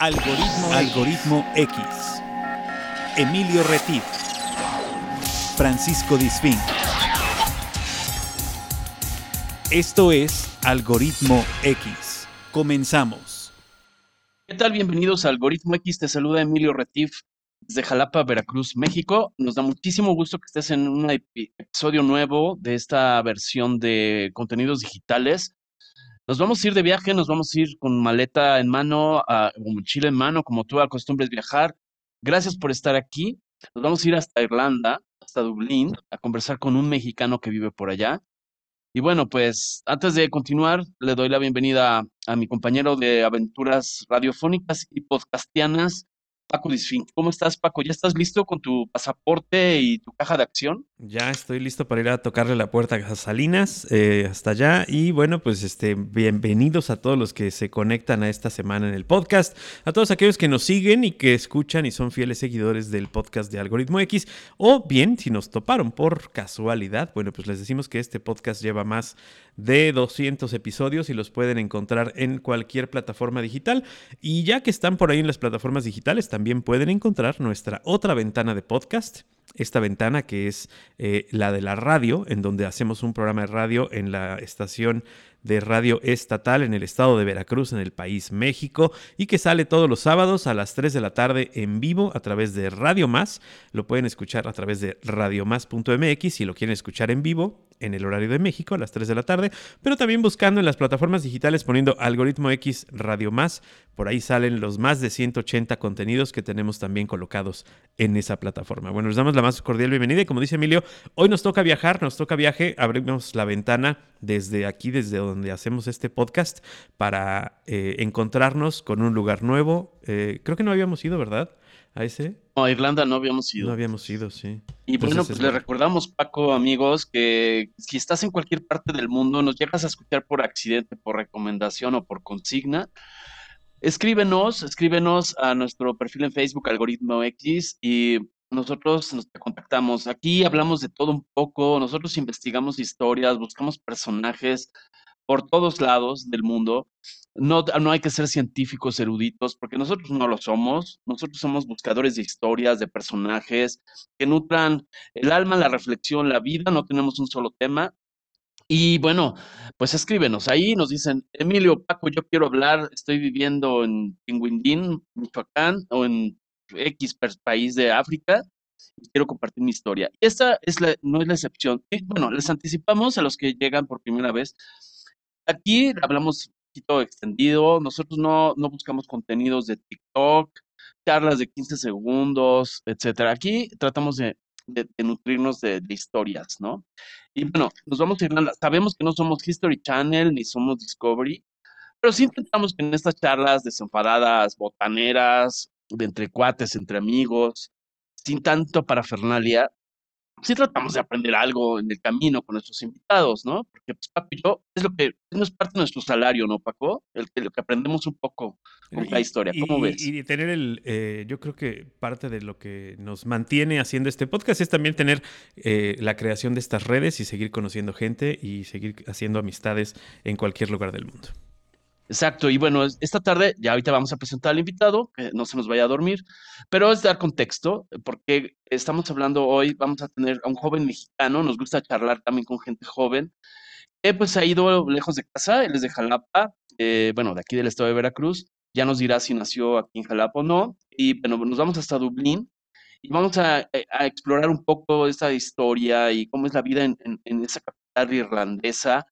Algoritmo, Algoritmo X. Emilio Retif. Francisco Disfín. Esto es Algoritmo X. Comenzamos. ¿Qué tal? Bienvenidos a Algoritmo X. Te saluda Emilio Retif desde Jalapa, Veracruz, México. Nos da muchísimo gusto que estés en un episodio nuevo de esta versión de contenidos digitales. Nos vamos a ir de viaje, nos vamos a ir con maleta en mano, a, o mochila en mano, como tú acostumbres viajar. Gracias por estar aquí. Nos vamos a ir hasta Irlanda, hasta Dublín, a conversar con un mexicano que vive por allá. Y bueno, pues antes de continuar, le doy la bienvenida a mi compañero de aventuras radiofónicas y podcastianas, Paco Disfín. ¿Cómo estás, Paco? ¿Ya estás listo con tu pasaporte y tu caja de acción? Ya estoy listo para ir a tocarle la puerta a Salinas, eh, hasta allá. Y bueno, pues este, bienvenidos a todos los que se conectan a esta semana en el podcast, a todos aquellos que nos siguen y que escuchan y son fieles seguidores del podcast de Algoritmo X, o bien si nos toparon por casualidad, bueno, pues les decimos que este podcast lleva más de 200 episodios y los pueden encontrar en cualquier plataforma digital. Y ya que están por ahí en las plataformas digitales, también pueden encontrar nuestra otra ventana de podcast. Esta ventana que es eh, la de la radio, en donde hacemos un programa de radio en la estación de radio estatal en el estado de Veracruz, en el país México, y que sale todos los sábados a las 3 de la tarde en vivo a través de Radio Más. Lo pueden escuchar a través de radiomás.mx si lo quieren escuchar en vivo en el horario de México a las 3 de la tarde, pero también buscando en las plataformas digitales poniendo algoritmo X Radio Más. Por ahí salen los más de 180 contenidos que tenemos también colocados en esa plataforma. Bueno, les damos la más cordial bienvenida y como dice Emilio, hoy nos toca viajar, nos toca viaje, abrimos la ventana desde aquí, desde donde hacemos este podcast, para eh, encontrarnos con un lugar nuevo. Eh, creo que no habíamos ido, ¿verdad? A ese. No, a Irlanda no habíamos ido. No habíamos ido, sí. Y bueno, pues le recordamos, Paco, amigos, que si estás en cualquier parte del mundo, nos llegas a escuchar por accidente, por recomendación o por consigna, escríbenos, escríbenos a nuestro perfil en Facebook, Algoritmo X, y nosotros nos contactamos. Aquí hablamos de todo un poco, nosotros investigamos historias, buscamos personajes por todos lados del mundo. No, no hay que ser científicos eruditos, porque nosotros no lo somos. Nosotros somos buscadores de historias, de personajes que nutran el alma, la reflexión, la vida. No tenemos un solo tema. Y bueno, pues escríbenos ahí, nos dicen, Emilio, Paco, yo quiero hablar, estoy viviendo en Tinguindín, Michoacán, o en X país de África, y quiero compartir mi historia. Esta es la, no es la excepción. bueno, les anticipamos a los que llegan por primera vez. Aquí hablamos un poquito extendido, nosotros no, no buscamos contenidos de TikTok, charlas de 15 segundos, etcétera. Aquí tratamos de, nutrirnos de, historias, ¿no? Y bueno, nos vamos a Irlanda. Sabemos que no somos History Channel ni somos Discovery, pero sí intentamos que en estas charlas desenfadadas, botaneras, de entre cuates, entre amigos, sin tanto parafernalia, sí tratamos de aprender algo en el camino con nuestros invitados, ¿no? Porque pues Paco y yo, es lo que no es parte de nuestro salario, ¿no, Paco? El, lo que aprendemos un poco con la historia. ¿Cómo ves? Y tener el, eh, yo creo que parte de lo que nos mantiene haciendo este podcast es también tener eh, la creación de estas redes y seguir conociendo gente y seguir haciendo amistades en cualquier lugar del mundo. Exacto, y bueno, esta tarde ya ahorita vamos a presentar al invitado, que no se nos vaya a dormir, pero es dar contexto, porque estamos hablando hoy, vamos a tener a un joven mexicano, nos gusta charlar también con gente joven, que pues ha ido lejos de casa, él es de Jalapa, eh, bueno, de aquí del estado de Veracruz, ya nos dirá si nació aquí en Jalapa o no, y bueno, nos vamos hasta Dublín, y vamos a, eh, explorar un poco esta historia y cómo es la vida en, en esa capital irlandesa,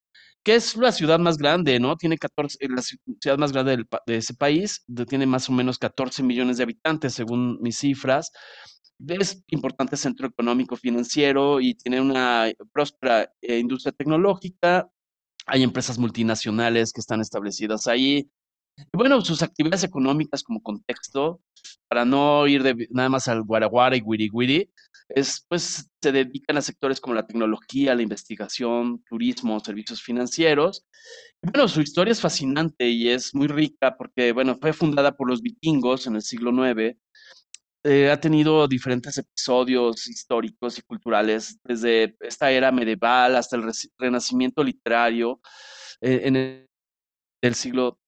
que es la ciudad más grande, ¿no? Tiene 14, eh, la ciudad más grande de ese país, tiene más o menos 14 millones de habitantes, según mis cifras. Es importante centro económico financiero y tiene una próspera eh, industria tecnológica. Hay empresas multinacionales que están establecidas ahí. Y bueno, sus actividades económicas como contexto, para no ir de, nada más al guaraguara y guiri es, pues se dedican a sectores como la tecnología, la investigación, turismo, servicios financieros. bueno, su historia es fascinante y es muy rica porque, bueno, fue fundada por los vikingos en el siglo IX. Eh, ha tenido diferentes episodios históricos y culturales, desde esta era medieval hasta el renacimiento literario eh, en el, siglo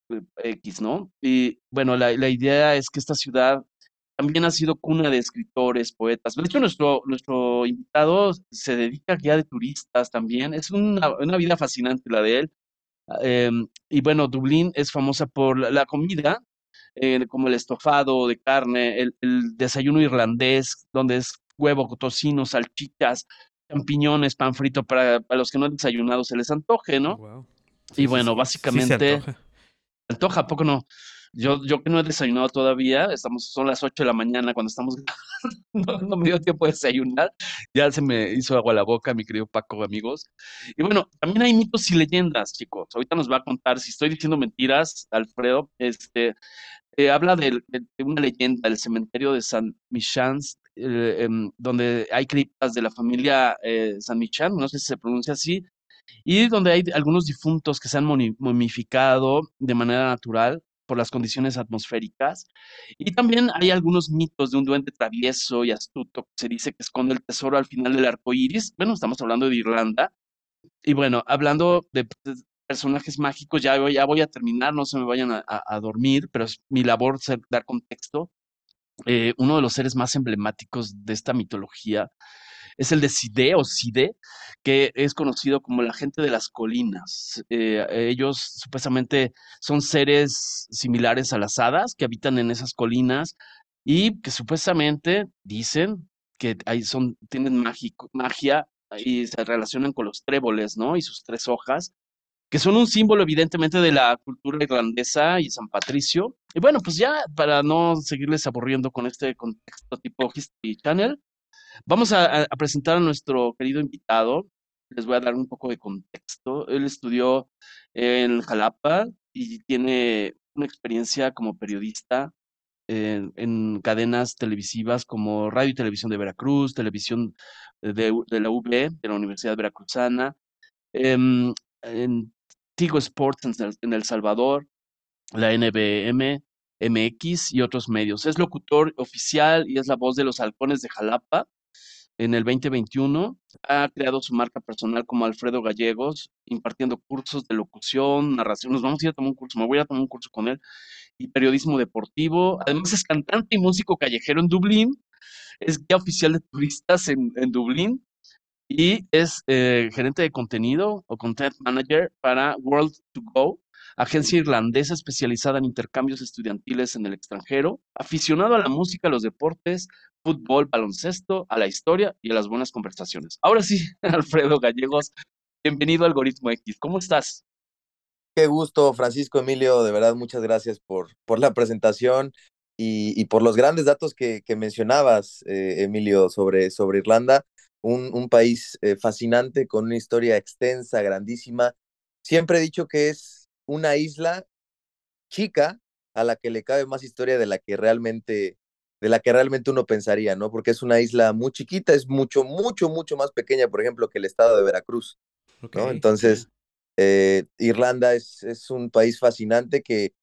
X, ¿no? Y bueno, la, la idea es que esta ciudad también ha sido cuna de escritores, poetas. De hecho, nuestro, nuestro invitado se dedica a guía de turistas también. Es una, una vida fascinante la de él. Em, y bueno, Dublín es famosa por la, comida, eh, como el estofado de carne, el, el, desayuno irlandés, donde es huevo, tocino, salchichas, champiñones, pan frito, para, para los que no han desayunado se les antoje, ¿no? Wow. Sí, y bueno, sí, básicamente... Sí antoja. antoja, poco no? Yo, yo que no he desayunado todavía, estamos, son las 8 de la mañana cuando estamos no, me dio tiempo de desayunar, ya se me hizo agua la boca, mi querido Paco, amigos. Y bueno, también hay mitos y leyendas, chicos. Ahorita nos va a contar, si estoy diciendo mentiras, Alfredo, este, eh, habla de, una leyenda, el cementerio de San Michans, eh, eh, donde hay criptas de la familia eh, San Michan, no sé si se pronuncia así, y donde hay algunos difuntos que se han momificado de manera natural por las condiciones atmosféricas. Y también hay algunos mitos de un duende travieso y astuto que se dice que esconde el tesoro al final del arco iris. Bueno, estamos hablando de Irlanda. Y bueno, hablando de, personajes mágicos, ya, ya voy a terminar, no se me vayan a dormir, pero es mi labor ser, dar contexto. Eh, uno de los seres más emblemáticos de esta mitología es el de Side o Side, que es conocido como la gente de las colinas. Eh, ellos supuestamente son seres similares a las hadas que habitan en esas colinas y que supuestamente dicen que ahí son, tienen magia y se relacionan con los tréboles, ¿no? Y sus tres hojas, que son un símbolo evidentemente de la cultura irlandesa y San Patricio. Y bueno, pues ya para no seguirles aburriendo con este contexto tipo History Channel, Vamos a, presentar a nuestro querido invitado. Les voy a dar un poco de contexto. Él estudió en Jalapa y tiene una experiencia como periodista en, en cadenas televisivas como Radio y Televisión de Veracruz, Televisión de, la UB, de la Universidad Veracruzana, en, en Tigo Sports el, en el Salvador, la NBM, MX y otros medios. Es locutor oficial y es la voz de los halcones de Jalapa en el 2021 ha creado su marca personal como Alfredo Gallegos, impartiendo cursos de locución, narración. Nos vamos a ir a tomar un curso, me voy a tomar un curso con él, y periodismo deportivo. Además es cantante y músico callejero en Dublín, es guía oficial de turistas en, Dublín y es eh, gerente de contenido o content manager para World to Go, agencia irlandesa especializada en intercambios estudiantiles en el extranjero, aficionado a la música, a los deportes, fútbol, baloncesto, a la historia y a las buenas conversaciones. Ahora sí, Alfredo Gallegos, bienvenido a Algoritmo X. ¿Cómo estás? Qué gusto, Francisco Emilio, de verdad, muchas gracias por, por la presentación y, por los grandes datos que, mencionabas, eh, Emilio, sobre, sobre Irlanda. Un, un país eh, fascinante, con una historia extensa, grandísima. Siempre he dicho que es una isla chica a la que le cabe más historia de la que realmente de la que realmente uno pensaría, ¿no? Porque es una isla muy chiquita, es mucho, mucho, mucho más pequeña, por ejemplo, que el estado de Veracruz, okay. ¿no? Entonces, eh, Irlanda es, es, un país fascinante que,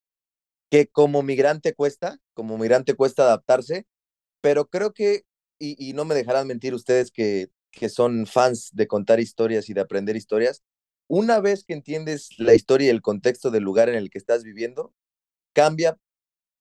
que como migrante cuesta, como migrante cuesta adaptarse, pero creo que, y, y no me dejarán mentir ustedes que, que son fans de contar historias y de aprender historias, una vez que entiendes la historia y el contexto del lugar en el que estás viviendo, cambia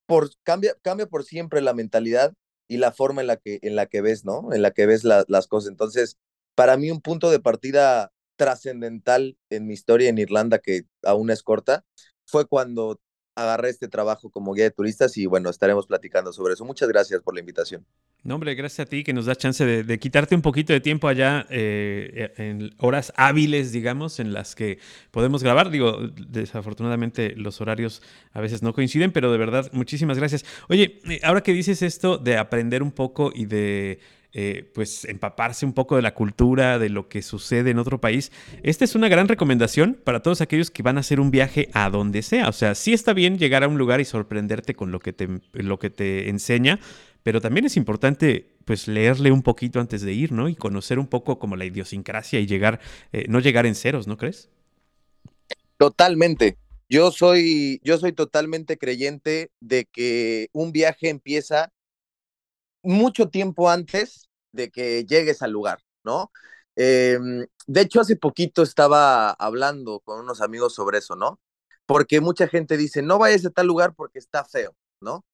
por, cambia, cambia por siempre la mentalidad y la forma en la que, en la que ves, ¿no? En la que ves la, las cosas. Entonces, para mí un punto de partida trascendental en mi historia en Irlanda, que aún es corta, fue cuando agarré este trabajo como guía de turistas y bueno, estaremos platicando sobre eso. Muchas gracias por la invitación. No, hombre, gracias a ti que nos da chance de, de quitarte un poquito de tiempo allá eh, en horas hábiles, digamos, en las que podemos grabar. Digo, desafortunadamente los horarios a veces no coinciden, pero de verdad, muchísimas gracias. Oye, eh, ahora que dices esto de aprender un poco y de eh, pues empaparse un poco de la cultura, de lo que sucede en otro país. Esta es una gran recomendación para todos aquellos que van a hacer un viaje a donde sea. O sea, sí está bien llegar a un lugar y sorprenderte con lo que te, lo que te enseña, pero también es importante pues leerle un poquito antes de ir, ¿no? Y conocer un poco como la idiosincrasia y llegar, eh, no llegar en ceros, ¿no crees? Totalmente. Yo soy, yo soy totalmente creyente de que un viaje empieza mucho tiempo antes de que llegues al lugar, ¿no? Eh, de hecho, hace poquito estaba hablando con unos amigos sobre eso, ¿no? porque mucha gente dice, no vayas a tal lugar porque está feo, ¿no?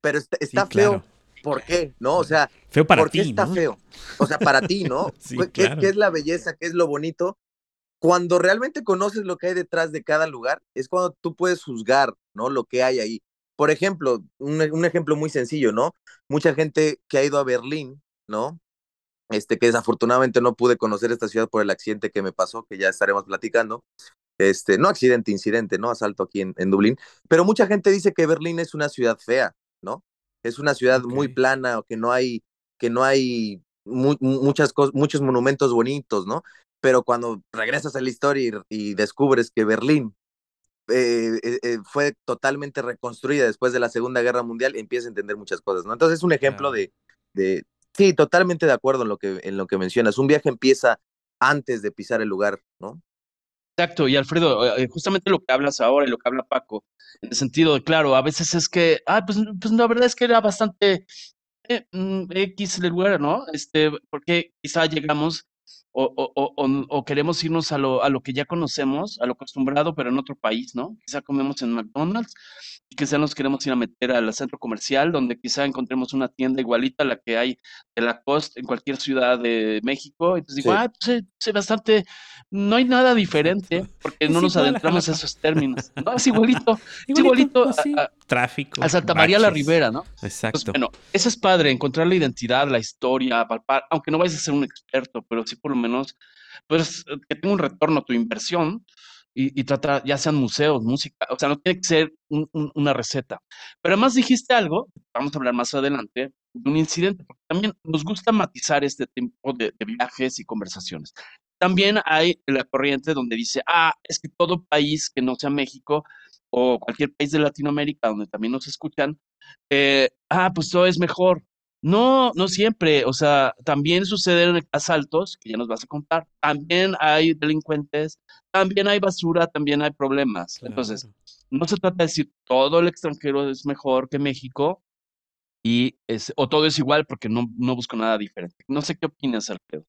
Pero está, está feo, ¿por qué? ¿No? O sea, feo para ¿por qué está feo? O sea, para ti, ¿no? ¿Qué, ¿Qué, es la belleza? ¿Qué es lo bonito? Cuando realmente conoces lo que hay detrás de cada lugar, es cuando tú puedes juzgar, ¿no? Lo que hay ahí. Por ejemplo, un, un ejemplo muy sencillo, ¿no? Mucha gente que ha ido a Berlín, ¿no? Este, que desafortunadamente no pude conocer esta ciudad por el accidente que me pasó, que ya estaremos platicando. Este, no accidente, incidente, ¿no? Asalto aquí en, en Dublín. Pero mucha gente dice que Berlín es una ciudad fea, ¿no? Es una ciudad muy plana, o que no hay, que no hay muchas muchos monumentos bonitos, ¿no? Pero cuando regresas a la historia y, descubres que Berlín eh, eh, eh, fue totalmente reconstruida después de la Segunda Guerra Mundial, empiezas a entender muchas cosas, ¿no? Entonces es un ejemplo de, de, sí, totalmente de acuerdo en lo que, en lo que mencionas. Un viaje empieza antes de pisar el lugar, ¿no? Exacto, y Alfredo, justamente lo que hablas ahora y lo que habla Paco, en el sentido de, claro, a veces es que, ah, pues, pues la verdad es que era bastante mm, X el lugar, ¿no? Este, porque quizá llegamos o, queremos irnos a lo, a lo que ya conocemos, a lo acostumbrado, pero en otro país, ¿no? Quizá comemos en McDonald's y quizá nos queremos ir a meter al centro comercial, donde quizá encontremos una tienda igualita a la que hay de la costa en cualquier ciudad de México. Entonces digo, ah, pues es bastante, no hay nada diferente, porque no nos adentramos en esos términos. No, es igualito, es igualito pues a, tráfico. A Santa María la Ribera, ¿no? Exacto. bueno, eso es padre, encontrar la identidad, la historia, palpar, aunque no vayas a ser un experto, pero sí por lo menos, pues que tenga un retorno a tu inversión y, tratar, ya sean museos, música, o sea, no tiene que ser una receta. Pero además dijiste algo, vamos a hablar más adelante, de un incidente, porque también nos gusta matizar este tipo de, de viajes y conversaciones. También hay la corriente donde dice, ah, es que todo país que no sea México o cualquier país de Latinoamérica donde también nos escuchan, eh, ah, pues todo es mejor. No, no siempre, o sea, también suceden asaltos, que ya nos vas a contar, también hay delincuentes, también hay basura, también hay problemas. Entonces, no se trata de decir todo el extranjero es mejor que México y es, o todo es igual porque no, no busco nada diferente. No sé qué opinas, Alfredo.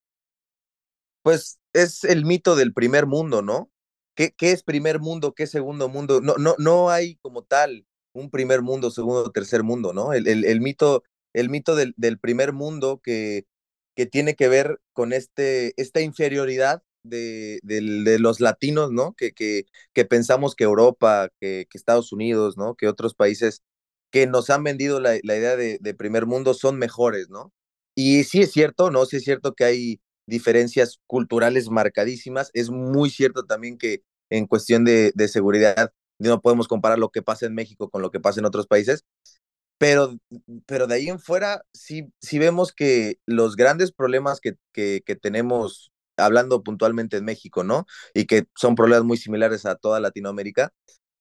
Pues es el mito del primer mundo, ¿no? ¿Qué, qué es primer mundo? ¿Qué es segundo mundo? No, no, no hay como tal un primer mundo, segundo, tercer mundo, ¿no? El, el, mito, el mito del, del, primer mundo que, que tiene que ver con este, esta inferioridad de, de, los latinos, ¿no? Que, que, que pensamos que Europa, que, Estados Unidos, ¿no? Que otros países que nos han vendido la, la idea de, de, primer mundo son mejores, ¿no? Y sí es cierto, ¿no? Sí es cierto que hay diferencias culturales marcadísimas. Es muy cierto también que en cuestión de, de seguridad no podemos comparar lo que pasa en México con lo que pasa en otros países, pero, pero de ahí en fuera sí, sí vemos que los grandes problemas que, que, que, tenemos, hablando puntualmente en México, ¿no? Y que son problemas muy similares a toda Latinoamérica,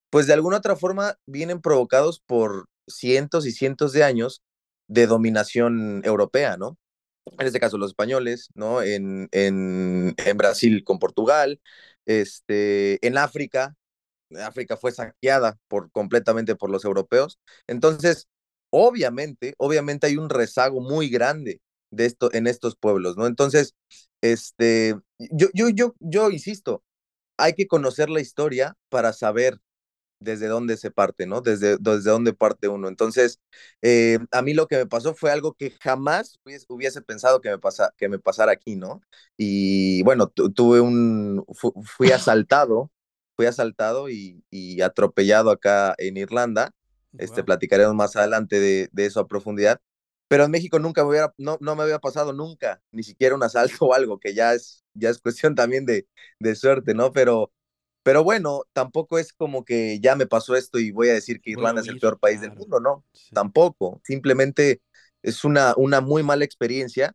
pues de alguna otra forma vienen provocados por cientos y cientos de años de dominación europea, ¿no? En este caso los españoles, ¿no? En, en, en Brasil con Portugal, este, en África, África fue saqueada por, completamente por los europeos. Entonces, obviamente, obviamente hay un rezago muy grande de esto en estos pueblos, ¿no? Entonces, este, yo, yo, yo, yo insisto, hay que conocer la historia para saber desde dónde se parte, ¿no? Desde, desde dónde parte uno. Entonces, eh, a mí lo que me pasó fue algo que jamás hubiese, pensado que me, pasa, que me pasara aquí, ¿no? Y bueno, tuve un, fui asaltado fui asaltado y, y, atropellado acá en Irlanda. Este, platicaremos más adelante de, de, eso a profundidad. Pero en México nunca me hubiera, no, no me había pasado nunca, ni siquiera un asalto o algo, que ya es, ya es cuestión también de, de suerte, ¿no? Pero, pero bueno, tampoco es como que ya me pasó esto y voy a decir que Irlanda es el peor país del mundo, ¿no? Tampoco. Simplemente es una, una muy mala experiencia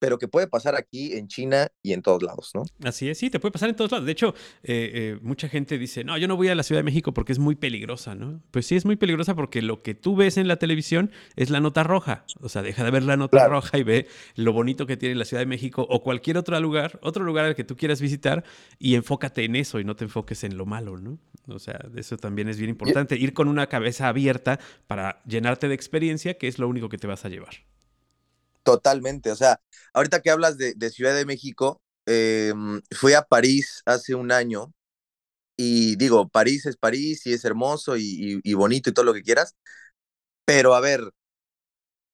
pero que puede pasar aquí en China y en todos lados, ¿no? Así es, sí, te puede pasar en todos lados. De hecho, eh, eh, mucha gente dice, no, yo no voy a la Ciudad de México porque es muy peligrosa, ¿no? Pues sí, es muy peligrosa porque lo que tú ves en la televisión es la nota roja. O sea, deja de ver la nota roja y ve lo bonito que tiene la Ciudad de México o cualquier otro lugar, otro lugar al que tú quieras visitar y enfócate en eso y no te enfoques en lo malo, ¿no? O sea, eso también es bien importante, ir con una cabeza abierta para llenarte de experiencia, que es lo único que te vas a llevar. Totalmente, o sea, ahorita que hablas de, Ciudad de México, eh, fui a París hace un año Y digo, París es París y es hermoso y, bonito y todo lo que quieras. Pero a ver,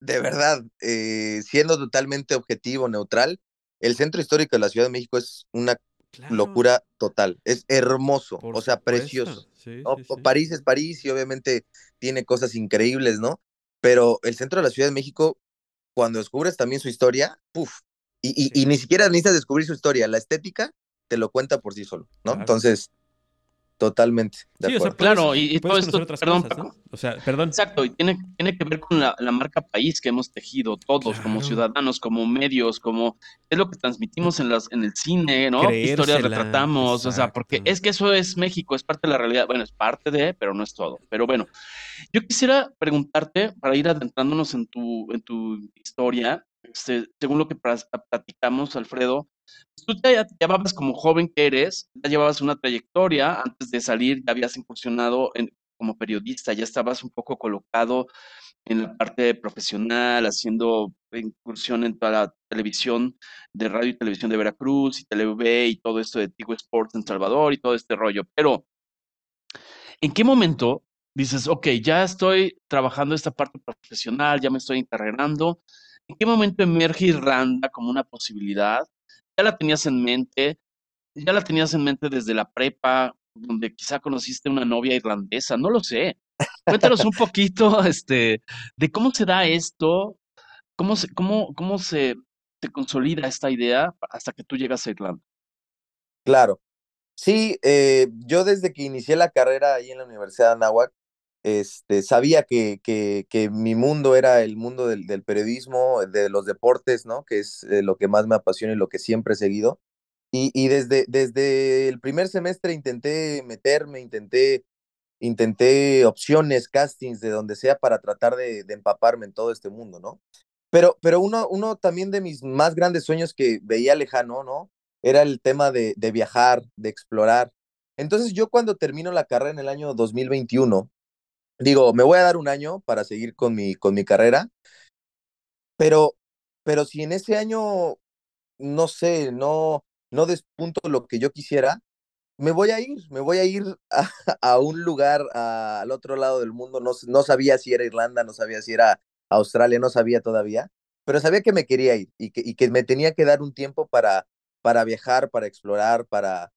de verdad, eh, siendo totalmente objetivo, neutral, el centro histórico de la Ciudad de México es una locura total. Es hermoso, o sea, precioso. París es París y obviamente tiene cosas increíbles, ¿no? Pero el centro de la Ciudad de México, cuando descubres también su historia, puff, y, y, ni siquiera necesitas descubrir su historia, la estética te lo cuenta por sí solo, ¿no? Entonces, Totalmente. sí, claro, y, todo esto, perdón, O sea, perdón. Exacto, y tiene, tiene que ver con la, marca país que hemos tejido todos como ciudadanos, como medios, como es lo que transmitimos en las en el cine, ¿no? Historias retratamos, o sea, porque es que eso es México, es parte de la realidad. Bueno, es parte de, pero no es todo. Pero bueno, yo quisiera preguntarte para ir adentrándonos en tu en tu historia, este, según lo que platicamos, Alfredo, tú ya llevabas como joven que eres, ya llevabas una trayectoria, antes de salir ya habías incursionado como periodista, ya estabas un poco colocado en la parte profesional, haciendo incursión en toda la televisión, de radio y televisión de Veracruz y TV y todo esto de Tigo Sports en Salvador y todo este rollo. Pero, ¿en qué momento dices, ok, ya estoy trabajando esta parte profesional, ya me estoy encarregando? ¿En qué momento emerge Irlanda como una posibilidad? Ya la tenías en mente, ya la tenías en mente desde la prepa, donde quizá conociste una novia irlandesa, no lo sé. Cuéntanos un poquito este, de cómo se da esto, cómo se, cómo, cómo se, se consolida esta idea hasta que tú llegas a Irlanda. Claro. Sí, eh, yo desde que inicié la carrera ahí en la Universidad de Anáhuac, este, sabía que, que, que, mi mundo era el mundo del, del, periodismo, de los deportes, ¿no? Que es eh, lo que más me apasiona y lo que siempre he seguido. Y, y desde, desde el primer semestre intenté meterme, intenté, intenté opciones, castings, de donde sea, para tratar de, empaparme en todo este mundo, ¿no? Pero, pero uno, uno también de mis más grandes sueños que veía lejano, ¿no? Era el tema de, de viajar, de explorar. Entonces yo cuando termino la carrera en el año 2021, digo, me voy a dar un año para seguir con mi, con mi carrera, pero, pero si en ese año, no sé, no, no despunto lo que yo quisiera, me voy a ir, me voy a ir a, un lugar al otro lado del mundo. No, no sabía si era Irlanda, no sabía si era Australia, no sabía todavía, pero sabía que me quería ir y que, y que me tenía que dar un tiempo para, para viajar, para explorar, para,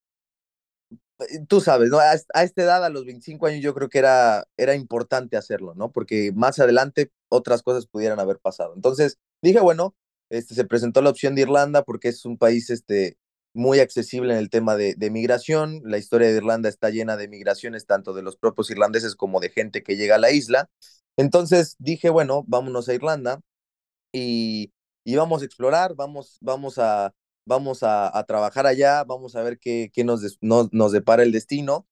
tú sabes, ¿no? A, esta edad, a los 25 años, yo creo que era, era importante hacerlo, ¿no? Porque más adelante otras cosas pudieran haber pasado. Entonces dije, bueno, este, se presentó la opción de Irlanda porque es un país este, muy accesible en el tema de, de migración. La historia de Irlanda está llena de migraciones, tanto de los propios irlandeses como de gente que llega a la isla. Entonces dije, bueno, vámonos a Irlanda y, y vamos a explorar, vamos, vamos a, vamos a, trabajar allá, vamos a ver qué, qué nos, nos depara el destino.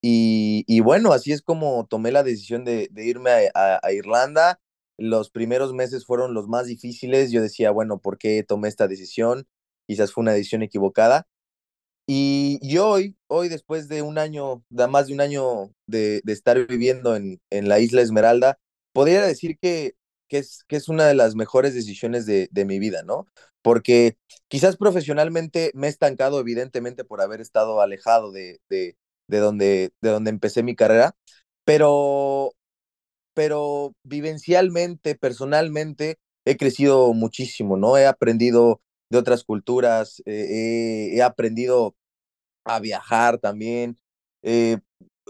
Y, y, bueno, así es como tomé la decisión de, irme a, a, Irlanda. Los primeros meses fueron los más difíciles. Yo decía, bueno, ¿por qué tomé esta decisión? Quizás fue una decisión equivocada. Y, y hoy, hoy después de un año, de más de un año de, de estar viviendo en, en, la isla Esmeralda, podría decir que, que, es, que es una de las mejores decisiones de, de mi vida, ¿no? porque quizás profesionalmente me he estancado, evidentemente, por haber estado alejado de, de, de, donde, de donde empecé mi carrera, pero, pero vivencialmente, personalmente, he crecido muchísimo, ¿no? He aprendido de otras culturas, eh, he aprendido a viajar también, eh,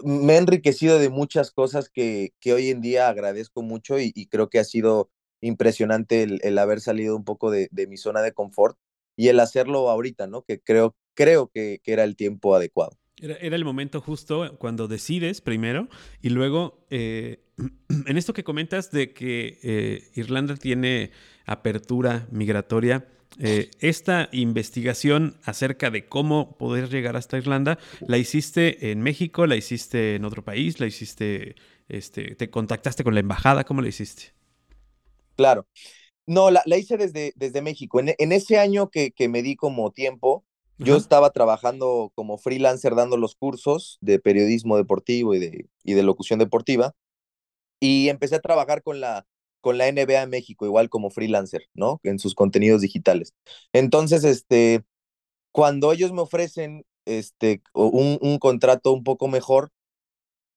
me he enriquecido de muchas cosas que, que hoy en día agradezco mucho y, y creo que ha sido impresionante el, haber salido un poco de, mi zona de confort y el hacerlo ahorita, ¿no? Que creo, creo que, era el tiempo adecuado. Era, el momento justo cuando decides primero y luego, eh, en esto que comentas de que eh, Irlanda tiene apertura migratoria, eh, esta investigación acerca de cómo poder llegar hasta Irlanda, ¿la hiciste en México? ¿La hiciste en otro país? ¿La hiciste, este, te contactaste con la embajada? ¿Cómo la hiciste? Claro. No, la, la hice desde, desde México. En, en ese año que, que, me di como tiempo, yo estaba trabajando como freelancer dando los cursos de periodismo deportivo y de, y de locución deportiva. Y empecé a trabajar con la, con la NBA México, igual como freelancer, ¿no? En sus contenidos digitales. Entonces, este, cuando ellos me ofrecen este, un, un contrato un poco mejor,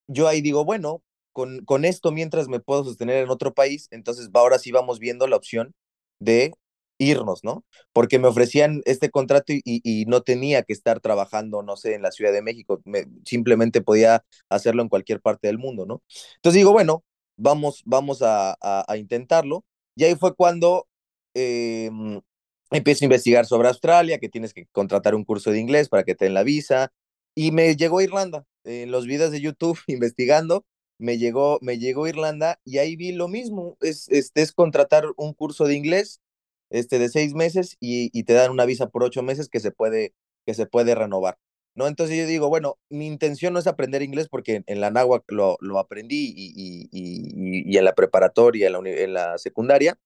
yo ahí digo, bueno, con, con esto mientras me puedo sostener en otro país, entonces ahora sí vamos viendo la opción de irnos, ¿no? Porque me ofrecían este contrato y, y, no tenía que estar trabajando, no sé, en la Ciudad de México, me, simplemente podía hacerlo en cualquier parte del mundo, ¿no? Entonces digo, bueno, vamos, vamos a, a, intentarlo. Y ahí fue cuando eh, empiezo a investigar sobre Australia, que tienes que contratar un curso de inglés para que te den la visa. Y me llegó Irlanda, en los videos de YouTube investigando, me llegó, me llegó Irlanda y ahí vi lo mismo, es, este, es contratar un curso de inglés este, de seis meses y, y, te dan una visa por ocho meses que se puede, que se puede renovar. ¿No? Entonces yo digo, bueno, mi intención no es aprender inglés porque en, la náhuatl lo, lo aprendí y, y, y, en la preparatoria, en la, en la secundaria.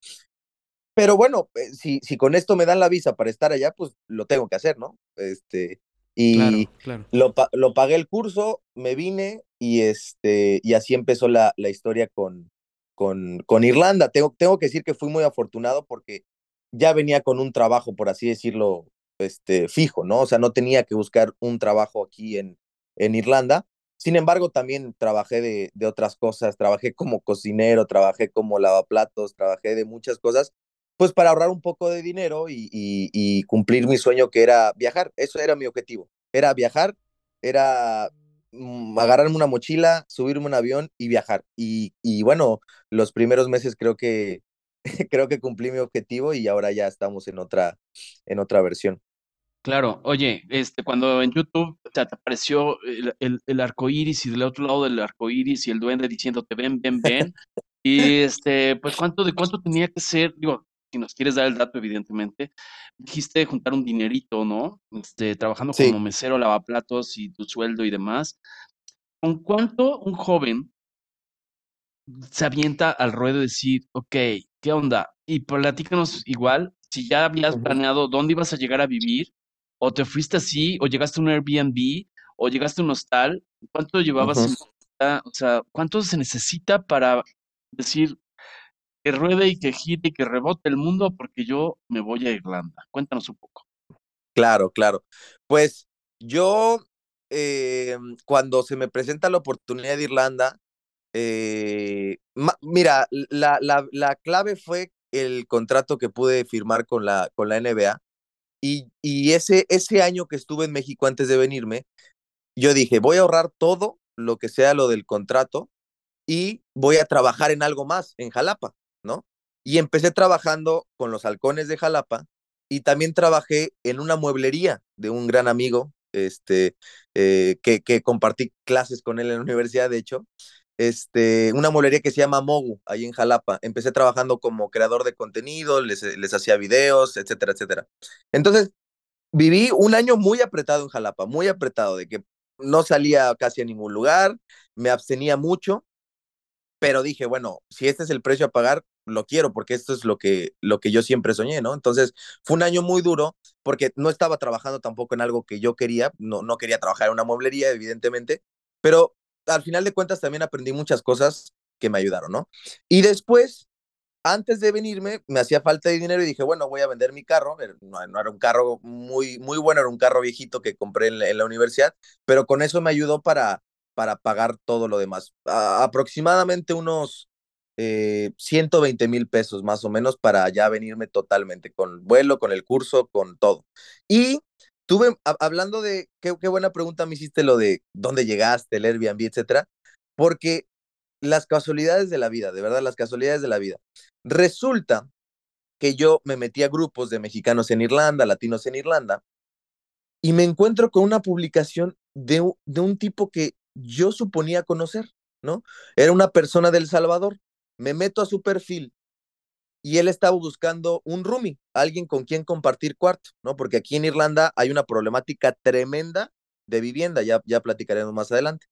Pero bueno, eh, si, si con esto me dan la visa para estar allá, pues lo tengo que hacer, ¿no? Este, y claro, Lo, lo, pagué el curso, me vine y, este, y así empezó la, la historia con, con, con Irlanda. Tengo, tengo que decir que fui muy afortunado porque ya venía con un trabajo, por así decirlo, este, fijo, ¿no? O sea, no tenía que buscar un trabajo aquí en, en Irlanda. Sin embargo, también trabajé de, de otras cosas, trabajé como cocinero, trabajé como lavaplatos, trabajé de muchas cosas, pues para ahorrar un poco de dinero y, y, y cumplir mi sueño que era viajar. Eso era mi objetivo, era viajar, era mm, agarrarme una mochila, subirme un avión y viajar. Y, y bueno, los primeros meses creo que creo que cumplí mi objetivo y ahora ya estamos en otra en otra versión. Claro, oye, este, cuando en YouTube te, apareció el, el, el, arco iris y del otro lado del arco iris y el duende diciéndote ven, ven, ven, y este, pues cuánto de cuánto tenía que ser, digo, si nos quieres dar el dato, evidentemente, dijiste juntar un dinerito, ¿no? Este, trabajando Sí. como mesero, lavaplatos y tu sueldo y demás. ¿Con cuánto un joven se avienta al ruedo de decir, ok, ¿qué onda? Y platícanos igual, si ya habías planeado dónde ibas a llegar a vivir, o te fuiste así, o llegaste a un Airbnb, o llegaste a un hostal, ¿cuánto llevabas en Ujú. cuenta? O sea, ¿cuánto se necesita para decir que ruede y que gire y que rebote el mundo porque yo me voy a Irlanda? Cuéntanos un poco. Claro, claro. Pues yo, em, cuando se me presenta la oportunidad de Irlanda, eh, mira, la, la, la clave fue el contrato que pude firmar con la, con la NBA. Y, y ese, ese año que estuve en México antes de venirme, yo dije, voy a ahorrar todo lo que sea lo del contrato y voy a trabajar en algo más, en Jalapa, ¿no? Y empecé trabajando con los halcones de Jalapa y también trabajé en una mueblería de un gran amigo, este, eh, que, que compartí clases con él en la universidad, de hecho, este, una mueblería que se llama Mogu, ahí en Jalapa. Empecé trabajando como creador de contenido, les, les hacía videos, etcétera, etcétera. Entonces, viví un año muy apretado en Jalapa, muy apretado, de que no salía casi a ningún lugar, me abstenía mucho, pero dije, bueno, si este es el precio a pagar, lo quiero porque esto es lo que, lo que yo siempre soñé, ¿no? Entonces fue un año muy duro porque no estaba trabajando tampoco en algo que yo quería, no, no quería trabajar en una mueblería, evidentemente, pero al final de cuentas también aprendí muchas cosas que me ayudaron, ¿no? Y después, antes de venirme, me hacía falta de dinero y dije, bueno, voy a vender mi carro, no, era un carro muy, muy bueno, era un carro viejito que compré en la, universidad, pero con eso me ayudó para, para pagar todo lo demás. Aproximadamente unos eh, 120 mil pesos más o menos para ya venirme totalmente con vuelo, con el curso, con todo. Y tuve, hablando de, qué, buena pregunta me hiciste lo de dónde llegaste, el Airbnb, etcétera, porque las casualidades de la vida, de verdad, las casualidades de la vida. Resulta que yo me metí a grupos de mexicanos en Irlanda, latinos en Irlanda, y me encuentro con una publicación de un tipo que yo suponía conocer, ¿no? Era una persona del Salvador. Me meto a su perfil y él estaba buscando un roomie, alguien con quien compartir cuarto, ¿no? Porque aquí en Irlanda hay una problemática tremenda de vivienda, ya, ya platicaremos más adelante.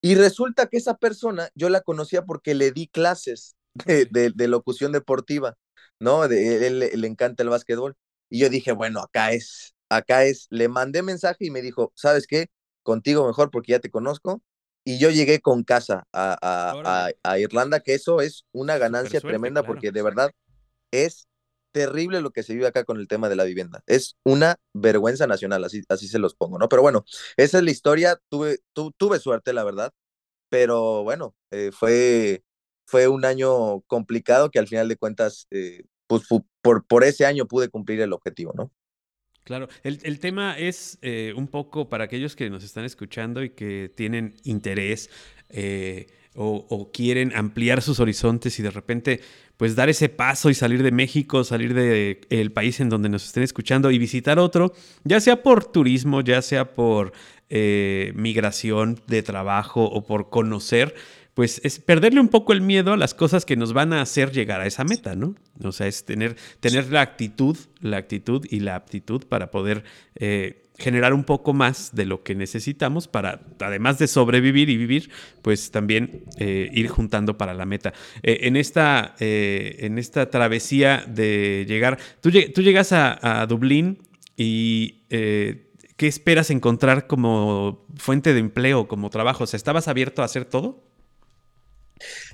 Y resulta que esa persona yo la conocía porque le di clases de, de, locución deportiva, ¿no? De, él, le encanta el básquetbol. Y yo dije, bueno, acá es, acá es. Le mandé mensaje y me dijo, ¿sabes qué? Contigo mejor porque ya te conozco. Y yo llegué con casa a, a, a, a Irlanda, que eso es una ganancia suerte, tremenda claro. porque de verdad es terrible lo que se vive acá con el tema de la vivienda. Es una vergüenza nacional, así, así se los pongo, ¿no? Pero bueno, esa es la historia. Tuve, tuve suerte, la verdad. Pero bueno, eh, fue, fue un año complicado que al final de cuentas, eh, pues por, por ese año pude cumplir el objetivo, ¿no? Claro, el, tema es eh, un poco para aquellos que nos están escuchando y que tienen interés o, quieren ampliar sus horizontes y de repente pues dar ese paso y salir de México, salir del el país en donde nos estén escuchando y visitar otro, ya sea por turismo, ya sea por eh, migración de trabajo o por conocer, pues es perderle un poco el miedo a las cosas que nos van a hacer llegar a esa meta, ¿no? O sea, es tener, tener la actitud, la actitud y la aptitud para poder eh, generar un poco más de lo que necesitamos para, además de sobrevivir y vivir, pues también eh, ir juntando para la meta. Eh, en, esta, eh, en esta travesía de llegar, tú, llegas a, Dublín y ¿qué esperas encontrar como fuente de empleo, como trabajo? O sea, ¿estabas abierto a hacer todo?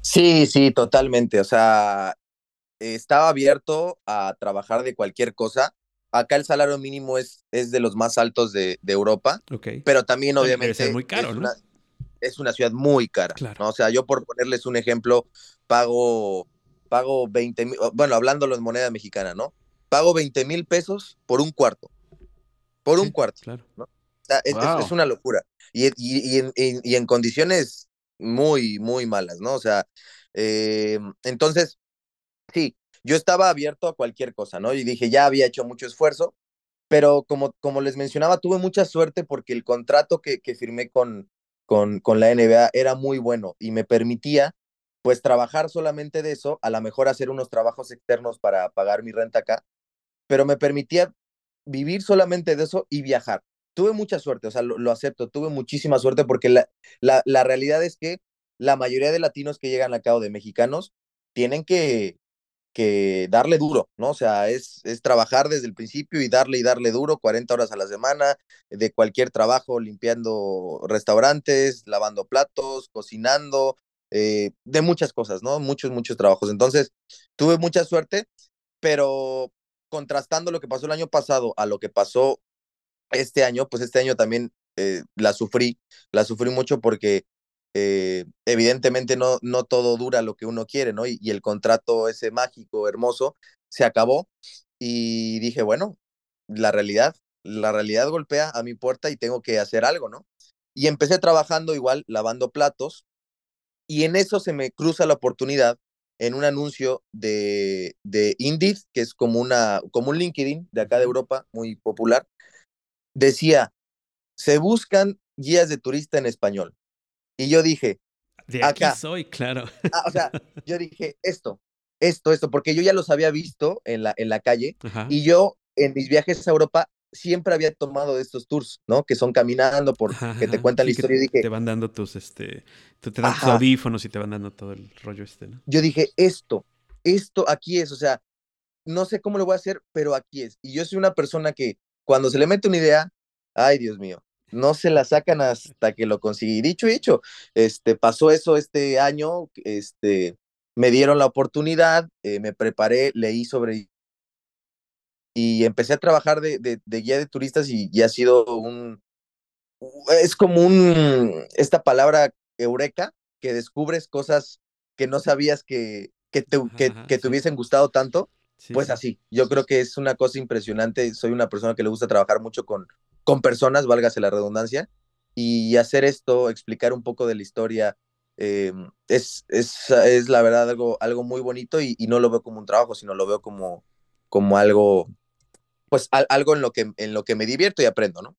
Sí, sí, totalmente. O sea, estaba abierto a trabajar de cualquier cosa acá el salario mínimo es, es de los más altos de, Europa, pero también obviamente muy caro, es, una, es, una, ciudad muy cara. O sea, yo por ponerles un ejemplo, pago, pago 20 mil, bueno, hablándolo en moneda mexicana, ¿no? Pago 20 mil pesos por un cuarto. Por un cuarto. Claro. ¿no? O sea, es, una locura. Y, y, en, y, en, condiciones muy, muy malas, ¿no? O sea, eh, entonces, sí, yo estaba abierto a cualquier cosa, ¿no? Y dije, ya había hecho mucho esfuerzo, pero como, como les mencionaba, tuve mucha suerte porque el contrato que, que firmé con, con, con la NBA era muy bueno y me permitía pues trabajar solamente de eso, a lo mejor hacer unos trabajos externos para pagar mi renta acá, pero me permitía vivir solamente de eso y viajar. Tuve mucha suerte, o sea, lo, acepto, tuve muchísima suerte porque la, la, la, realidad es que la mayoría de latinos que llegan acá o de mexicanos tienen que, que darle duro, ¿no? O sea, es, es trabajar desde el principio y darle y darle duro 40 horas a la semana de cualquier trabajo, limpiando restaurantes, lavando platos, cocinando, eh, de muchas cosas, ¿no? Muchos, muchos trabajos. Entonces, tuve mucha suerte, pero contrastando lo que pasó el año pasado a lo que pasó este año, pues este año también eh, la sufrí, la sufrí mucho porque eh, evidentemente no, no todo dura lo que uno quiere, ¿no? Y, el contrato ese mágico, hermoso, se acabó y dije, bueno, la realidad, la realidad golpea a mi puerta y tengo que hacer algo, ¿no? Y empecé trabajando igual, lavando platos, y en eso se me cruza la oportunidad en un anuncio de, de Indeed, que es como, una, como un LinkedIn de acá de Europa, muy popular, decía, se buscan guías de turista en español. Y yo dije, de aquí acá. soy, claro. Ah, o sea, yo dije, esto, esto, esto, porque yo ya los había visto en la, en la calle y yo en mis viajes a Europa siempre había tomado estos tours, ¿no? Que son caminando, por, que te cuentan la historia y dije... Te van dando tus, este, te dan tus audífonos y te van dando todo el rollo este, ¿no? Yo dije, esto, esto aquí es, o sea, no sé cómo lo voy a hacer, pero aquí es. Y yo soy una persona que cuando se le mete una idea, ay Dios mío, no se la sacan hasta que lo consigue. dicho y hecho, este, pasó eso este año, este, me dieron la oportunidad, eh, me preparé, leí sobre y empecé a trabajar de, de, guía de turistas y, ya ha sido un, es como un, esta palabra eureka, que descubres cosas que no sabías que, que te, que, te hubiesen gustado tanto. Pues así, yo creo que es una cosa impresionante. Soy una persona que le gusta trabajar mucho con, con personas, válgase la redundancia, y hacer esto, explicar un poco de la historia, eh, es, es, es, la verdad algo, algo muy bonito y, no lo veo como un trabajo, sino lo veo como, como algo, pues algo en lo, que, en lo que me divierto y aprendo, ¿no?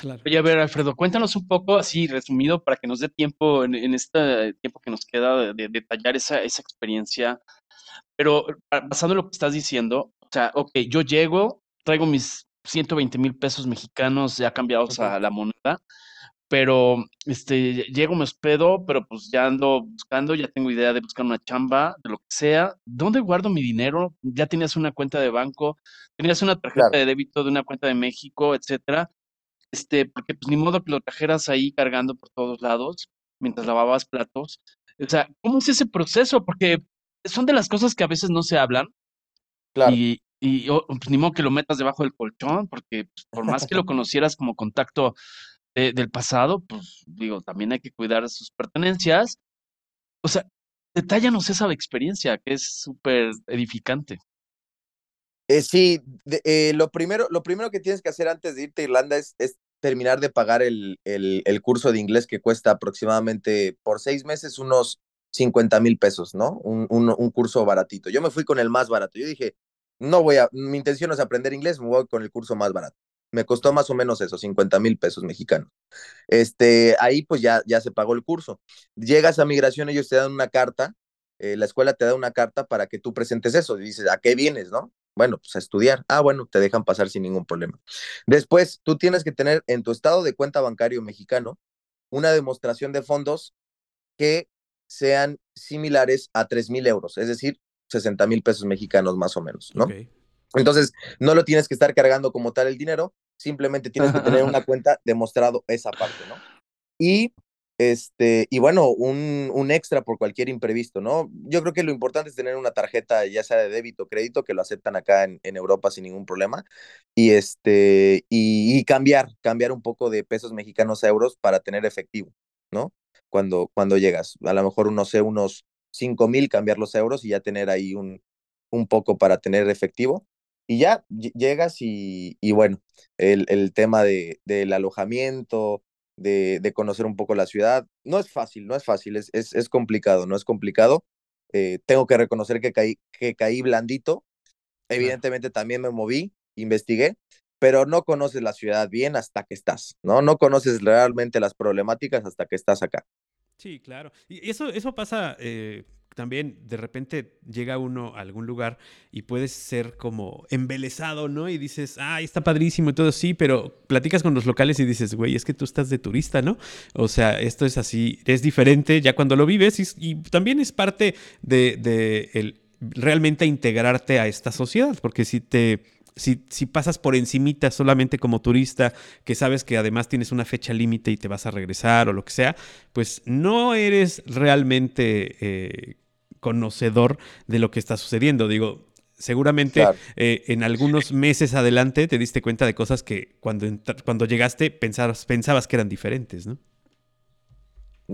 Claro. Oye, a ver, Alfredo, cuéntanos un poco, así resumido, para que nos dé tiempo en, en este tiempo que nos queda de, detallar esa, esa experiencia. Pero basado en lo que estás diciendo, o sea, ok, yo llego, traigo mis 120 mil pesos mexicanos ya cambiados a la moneda, pero este, llego, me hospedo, pero pues ya ando buscando, ya tengo idea de buscar una chamba, de lo que sea. ¿Dónde guardo mi dinero? Ya tenías una cuenta de banco, tenías una tarjeta de débito de una cuenta de México, etcétera. Este, porque pues ni modo que lo trajeras ahí cargando por todos lados mientras lavabas platos. O sea, ¿cómo es ese proceso? Porque son de las cosas que a veces no se hablan. Claro. Y, y pues, ni modo que lo metas debajo del colchón, porque pues, por más que lo conocieras como contacto del pasado, pues digo, también hay que cuidar sus pertenencias. O sea, detállanos esa experiencia que es súper edificante. Eh, sí, eh, lo, primero, lo primero que tienes que hacer antes de irte a Irlanda es, es terminar de pagar el, el, el, curso de inglés que cuesta aproximadamente por seis meses unos 50 mil pesos, ¿no? Un, un, curso baratito. Yo me fui con el más barato. Yo dije, no voy a, mi intención es aprender inglés, me voy con el curso más barato. Me costó más o menos eso, 50 mil pesos mexicanos. Este, ahí pues ya, ya se pagó el curso. Llegas a migración, ellos te dan una carta, eh, la escuela te da una carta para que tú presentes eso. Y dices, ¿a qué vienes, no? Bueno, pues a estudiar. Ah, bueno, te dejan pasar sin ningún problema. Después, tú tienes que tener en tu estado de cuenta bancario mexicano una demostración de fondos que sean similares a 3 mil euros, es decir, 60 mil pesos mexicanos más o menos, ¿no? Entonces, no lo tienes que estar cargando como tal el dinero, simplemente tienes que tener una cuenta demostrado esa parte, ¿no? Y este, y bueno, un, un, extra por cualquier imprevisto, ¿no? Yo creo que lo importante es tener una tarjeta, ya sea de débito o crédito, que lo aceptan acá en, en Europa sin ningún problema, y este, y, y, cambiar, cambiar un poco de pesos mexicanos a euros para tener efectivo, ¿no? Cuando, cuando llegas, a lo mejor, no sé, unos 5 mil, cambiar los euros y ya tener ahí un, un poco para tener efectivo. Y ya llegas y, y bueno, el, el tema de, del alojamiento, de, conocer un poco la ciudad. No es fácil, no es fácil, es, es, complicado, no es complicado. Eh, tengo que reconocer que caí, que caí blandito. Evidentemente también me moví, investigué, pero no conoces la ciudad bien hasta que estás, ¿no? No conoces realmente las problemáticas hasta que estás acá. Sí, claro. Y eso, eso pasa eh, también de repente llega uno a algún lugar y puedes ser como embelesado, ¿no? Y dices, ah, está padrísimo y todo, sí, pero platicas con los locales y dices, güey, es que tú estás de turista, ¿no? O sea, esto es así, es diferente ya cuando lo vives y, también es parte de, de el, realmente integrarte a esta sociedad, porque si te si, si, pasas por encimita solamente como turista, que sabes que además tienes una fecha límite y te vas a regresar o lo que sea, pues no eres realmente eh, conocedor de lo que está sucediendo. Digo, seguramente eh, en algunos meses adelante te diste cuenta de cosas que cuando, cuando llegaste pensabas, pensabas que eran diferentes, ¿no?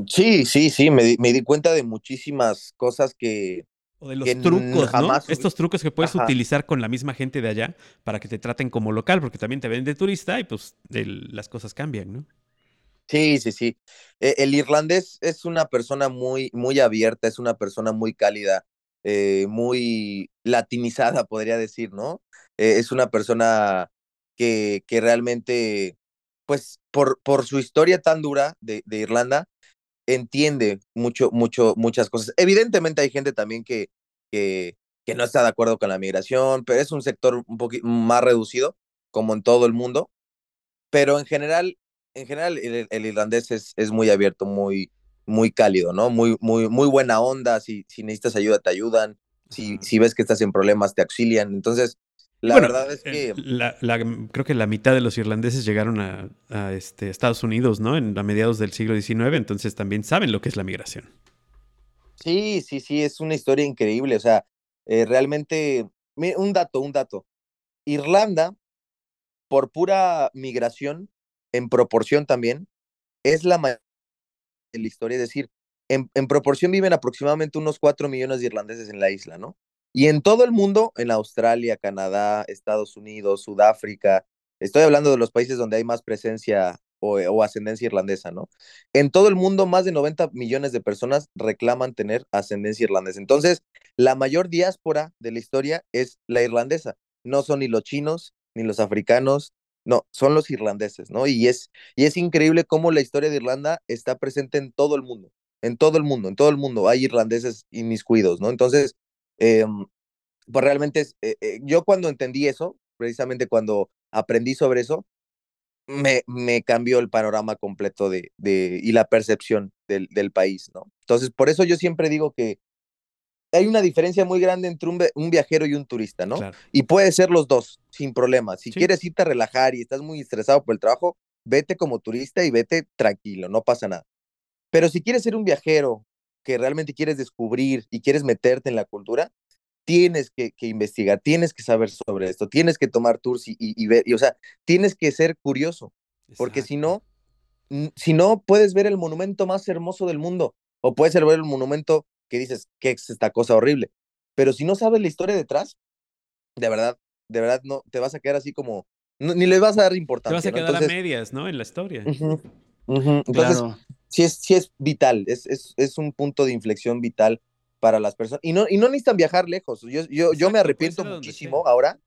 Sí, sí, sí, me, di cuenta de muchísimas cosas que... O de los trucos, ¿no? Estos trucos que puedes utilizar con la misma gente de allá para que te traten como local, porque también te ven de turista y pues las cosas cambian, ¿no? Sí, sí, sí. E, el irlandés es una persona muy, muy abierta, es una persona muy cálida, eh, muy latinizada, podría decir, ¿no? Eh, es una persona que, que realmente, pues, por, por su historia tan dura de, de Irlanda, entiende mucho, mucho, muchas cosas. Evidentemente hay gente también que, que, que no está de acuerdo con la migración, pero es un sector un poquito más reducido, como en todo el mundo. Pero en general, en general el, irlandés es, es, muy abierto, muy, muy cálido, ¿no? Muy, muy, muy buena onda. Si, si necesitas ayuda, te ayudan. Si, si ves que estás en problemas, te auxilian. Entonces, la verdad es que... La, creo que la mitad de los irlandeses llegaron a, a, este, Estados Unidos, ¿no? En, a mediados del siglo XIX, entonces también saben lo que es la migración. Sí, sí, sí, es una historia increíble. O sea, eh, realmente, un dato, un dato. Irlanda, por pura migración, en proporción también, es la mayoría de la historia. Es decir, en, en, proporción viven aproximadamente unos 4 millones de irlandeses en la isla, ¿no? Y en todo el mundo, en Australia, Canadá, Estados Unidos, Sudáfrica, estoy hablando de los países donde hay más presencia o, o, ascendencia irlandesa, ¿no? En todo el mundo, más de 90 millones de personas reclaman tener ascendencia irlandesa. Entonces, la mayor diáspora de la historia es la irlandesa. No son ni los chinos, ni los africanos, no, son los irlandeses, ¿no? Y es, y es increíble cómo la historia de Irlanda está presente en todo el mundo, en todo el mundo, en todo el mundo hay irlandeses inmiscuidos, ¿no? Entonces, eh, pues realmente es, eh, eh, yo cuando entendí eso, precisamente cuando aprendí sobre eso, me, me cambió el panorama completo de, de, y la percepción del, del país, ¿no? Entonces, por eso yo siempre digo que hay una diferencia muy grande entre un, viajero y un turista, ¿no? Y puede ser los dos, sin problema. Si quieres irte a relajar y estás muy estresado por el trabajo, vete como turista y vete tranquilo, no pasa nada. Pero si quieres ser un viajero que realmente quieres descubrir y quieres meterte en la cultura, tienes que, investigar, tienes que saber sobre esto, tienes que tomar tours y, ver, y, o sea, tienes que ser curioso, porque si no, si no, puedes ver el monumento más hermoso del mundo, o puedes ver el monumento que dices, ¿qué es esta cosa horrible? Pero si no sabes la historia detrás, de verdad, de verdad, no, te vas a quedar así como, ni le vas a dar importancia. Te vas a quedar a medias, ¿no? En la historia. Entonces, sí, es, sí es vital, es, es, es, un punto de inflexión vital para las personas. Y no, y no necesitan viajar lejos. Yo, yo, yo me arrepiento muchísimo ahora.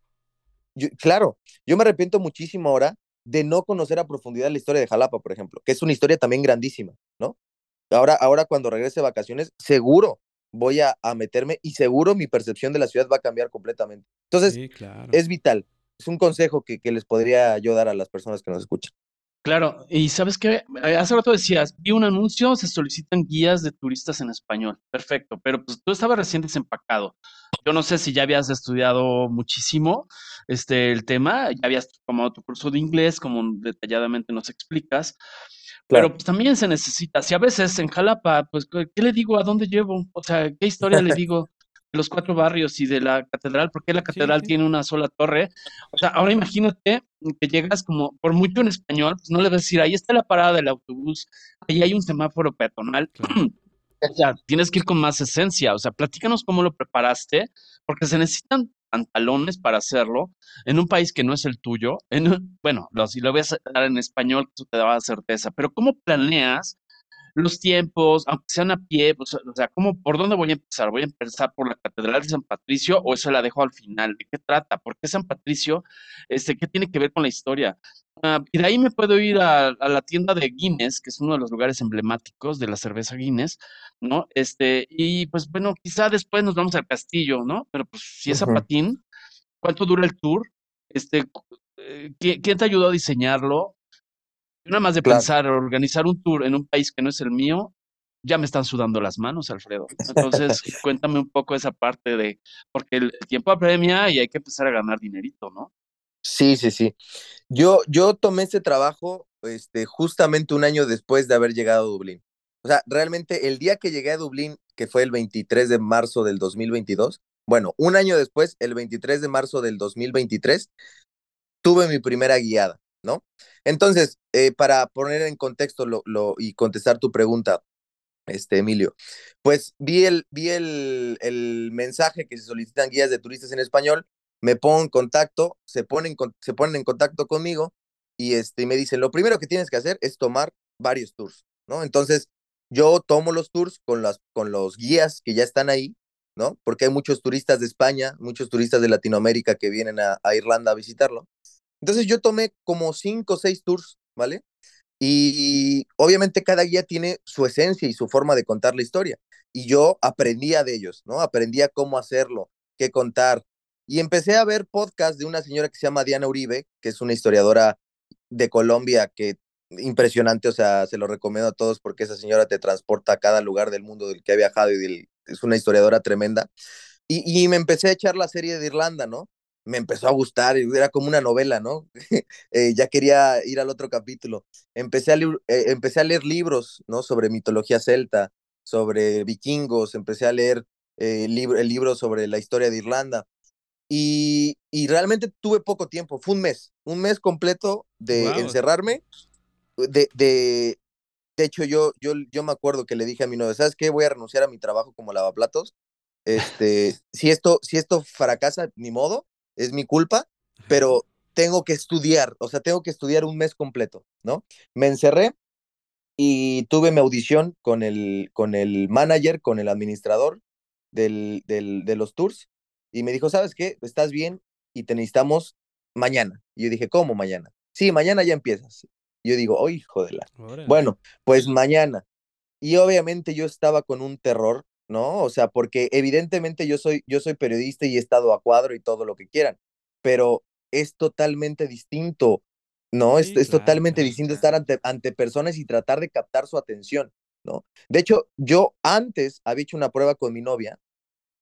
claro, yo me arrepiento muchísimo ahora de no conocer a profundidad la historia de Jalapa, por ejemplo, que es una historia también grandísima, ¿no? Ahora, ahora cuando regrese de vacaciones, seguro voy a, a, meterme y seguro mi percepción de la ciudad va a cambiar completamente. Entonces, es vital. Es un consejo que, que les podría yo dar a las personas que nos escuchan. Claro, y sabes qué, eh, hace rato decías, vi un anuncio, se solicitan guías de turistas en español. Perfecto, pero pues tú estabas recién desempacado. Yo no sé si ya habías estudiado muchísimo este el tema, ya habías tomado tu curso de inglés, como detalladamente nos explicas. Pero pues también se necesita, si a veces en Jalapa, pues, ¿qué le digo? ¿A dónde llevo? O sea, ¿qué historia le digo? Los cuatro barrios y de la catedral, porque la catedral tiene una sola torre. O sea, ahora imagínate que llegas como, por mucho en español, pues no le vas a decir, ahí está la parada del autobús, ahí hay un semáforo peatonal. o sea, tienes que ir con más esencia. O sea, platícanos cómo lo preparaste, porque se necesitan pantalones para hacerlo en un país que no es el tuyo. En, bueno, si lo voy a hacer en español, eso te daba certeza, pero ¿cómo planeas los tiempos, aunque sean a pie, pues, o sea, ¿cómo, ¿por dónde voy a empezar? ¿Voy a empezar por la Catedral de San Patricio o eso la dejo al final? ¿De qué trata? ¿Por qué San Patricio? Este, ¿Qué tiene que ver con la historia? Ah, y de ahí me puedo ir a, la tienda de Guinness, que es uno de los lugares emblemáticos de la cerveza Guinness, ¿no? Este, y pues bueno, quizá después nos vamos al castillo, ¿no? Pero pues si es a patín, ¿cuánto dura el tour? Este, eh, ¿quién te ayudó a diseñarlo? Nada más de pensar, organizar un tour en un país que no es el mío, ya me están sudando las manos, Alfredo. Entonces, cuéntame un poco esa parte de, porque el, tiempo apremia y hay que empezar a ganar dinerito, ¿no? Sí, sí, sí. Yo, yo tomé este trabajo este, justamente un año después de haber llegado a Dublín. O sea, realmente el día que llegué a Dublín, que fue el 23 de marzo del 2022, bueno, un año después, el 23 de marzo del 2023, tuve mi primera guiada, ¿no? Entonces, eh, para poner en contexto lo, lo, y contestar tu pregunta, este, Emilio, pues vi, el, vi el, el, mensaje que se solicitan guías de turistas en español, me pongo en contacto, se ponen, se ponen en contacto conmigo y este, me dicen, lo primero que tienes que hacer es tomar varios tours, ¿no? Entonces, yo tomo los tours con, las, con los guías que ya están ahí, ¿no? Porque hay muchos turistas de España, muchos turistas de Latinoamérica que vienen a, a Irlanda a visitarlo. Entonces yo tomé como cinco o seis tours, ¿vale? Y obviamente cada guía tiene su esencia y su forma de contar la historia. Y yo aprendía de ellos, ¿no? Aprendía cómo hacerlo, qué contar. Y empecé a ver podcast de una señora que se llama Diana Uribe, que es una historiadora de Colombia que impresionante, o sea, se lo recomiendo a todos porque esa señora te transporta a cada lugar del mundo del que ha viajado y es una historiadora tremenda. Y, y, me empecé a echar la serie de Irlanda, ¿no? Me empezó a gustar, era como una novela, ¿no? Eh, ya quería ir al otro capítulo. Empecé a, eh, empecé a leer libros, ¿no? Sobre mitología celta, sobre vikingos, empecé a leer eh, el, libro, el libro sobre la historia de Irlanda. Y, y, realmente tuve poco tiempo, fue un mes, un mes completo de encerrarme. De, de, de hecho, yo, yo, yo me acuerdo que le dije a mi novia, ¿sabes qué? Voy a renunciar a mi trabajo como lavaplatos. Este, si esto, si esto fracasa, ni modo, es mi culpa, pero tengo que estudiar, o sea, tengo que estudiar un mes completo, ¿no? Me encerré y tuve mi audición con el, con el manager, con el administrador del, del, de los tours, y me dijo, ¿sabes qué? Estás bien y te necesitamos mañana. Y yo dije, ¿cómo mañana? Sí, mañana ya empiezas. Yo digo, oh, hijo de la. Bueno, pues mañana. Y obviamente yo estaba con un terror ¿no? O sea, porque evidentemente yo soy, yo soy periodista y he estado a cuadro y todo lo que quieran, pero es totalmente distinto, ¿no? es, es totalmente distinto estar ante, ante personas y tratar de captar su atención, ¿no? De hecho, yo antes había hecho una prueba con mi novia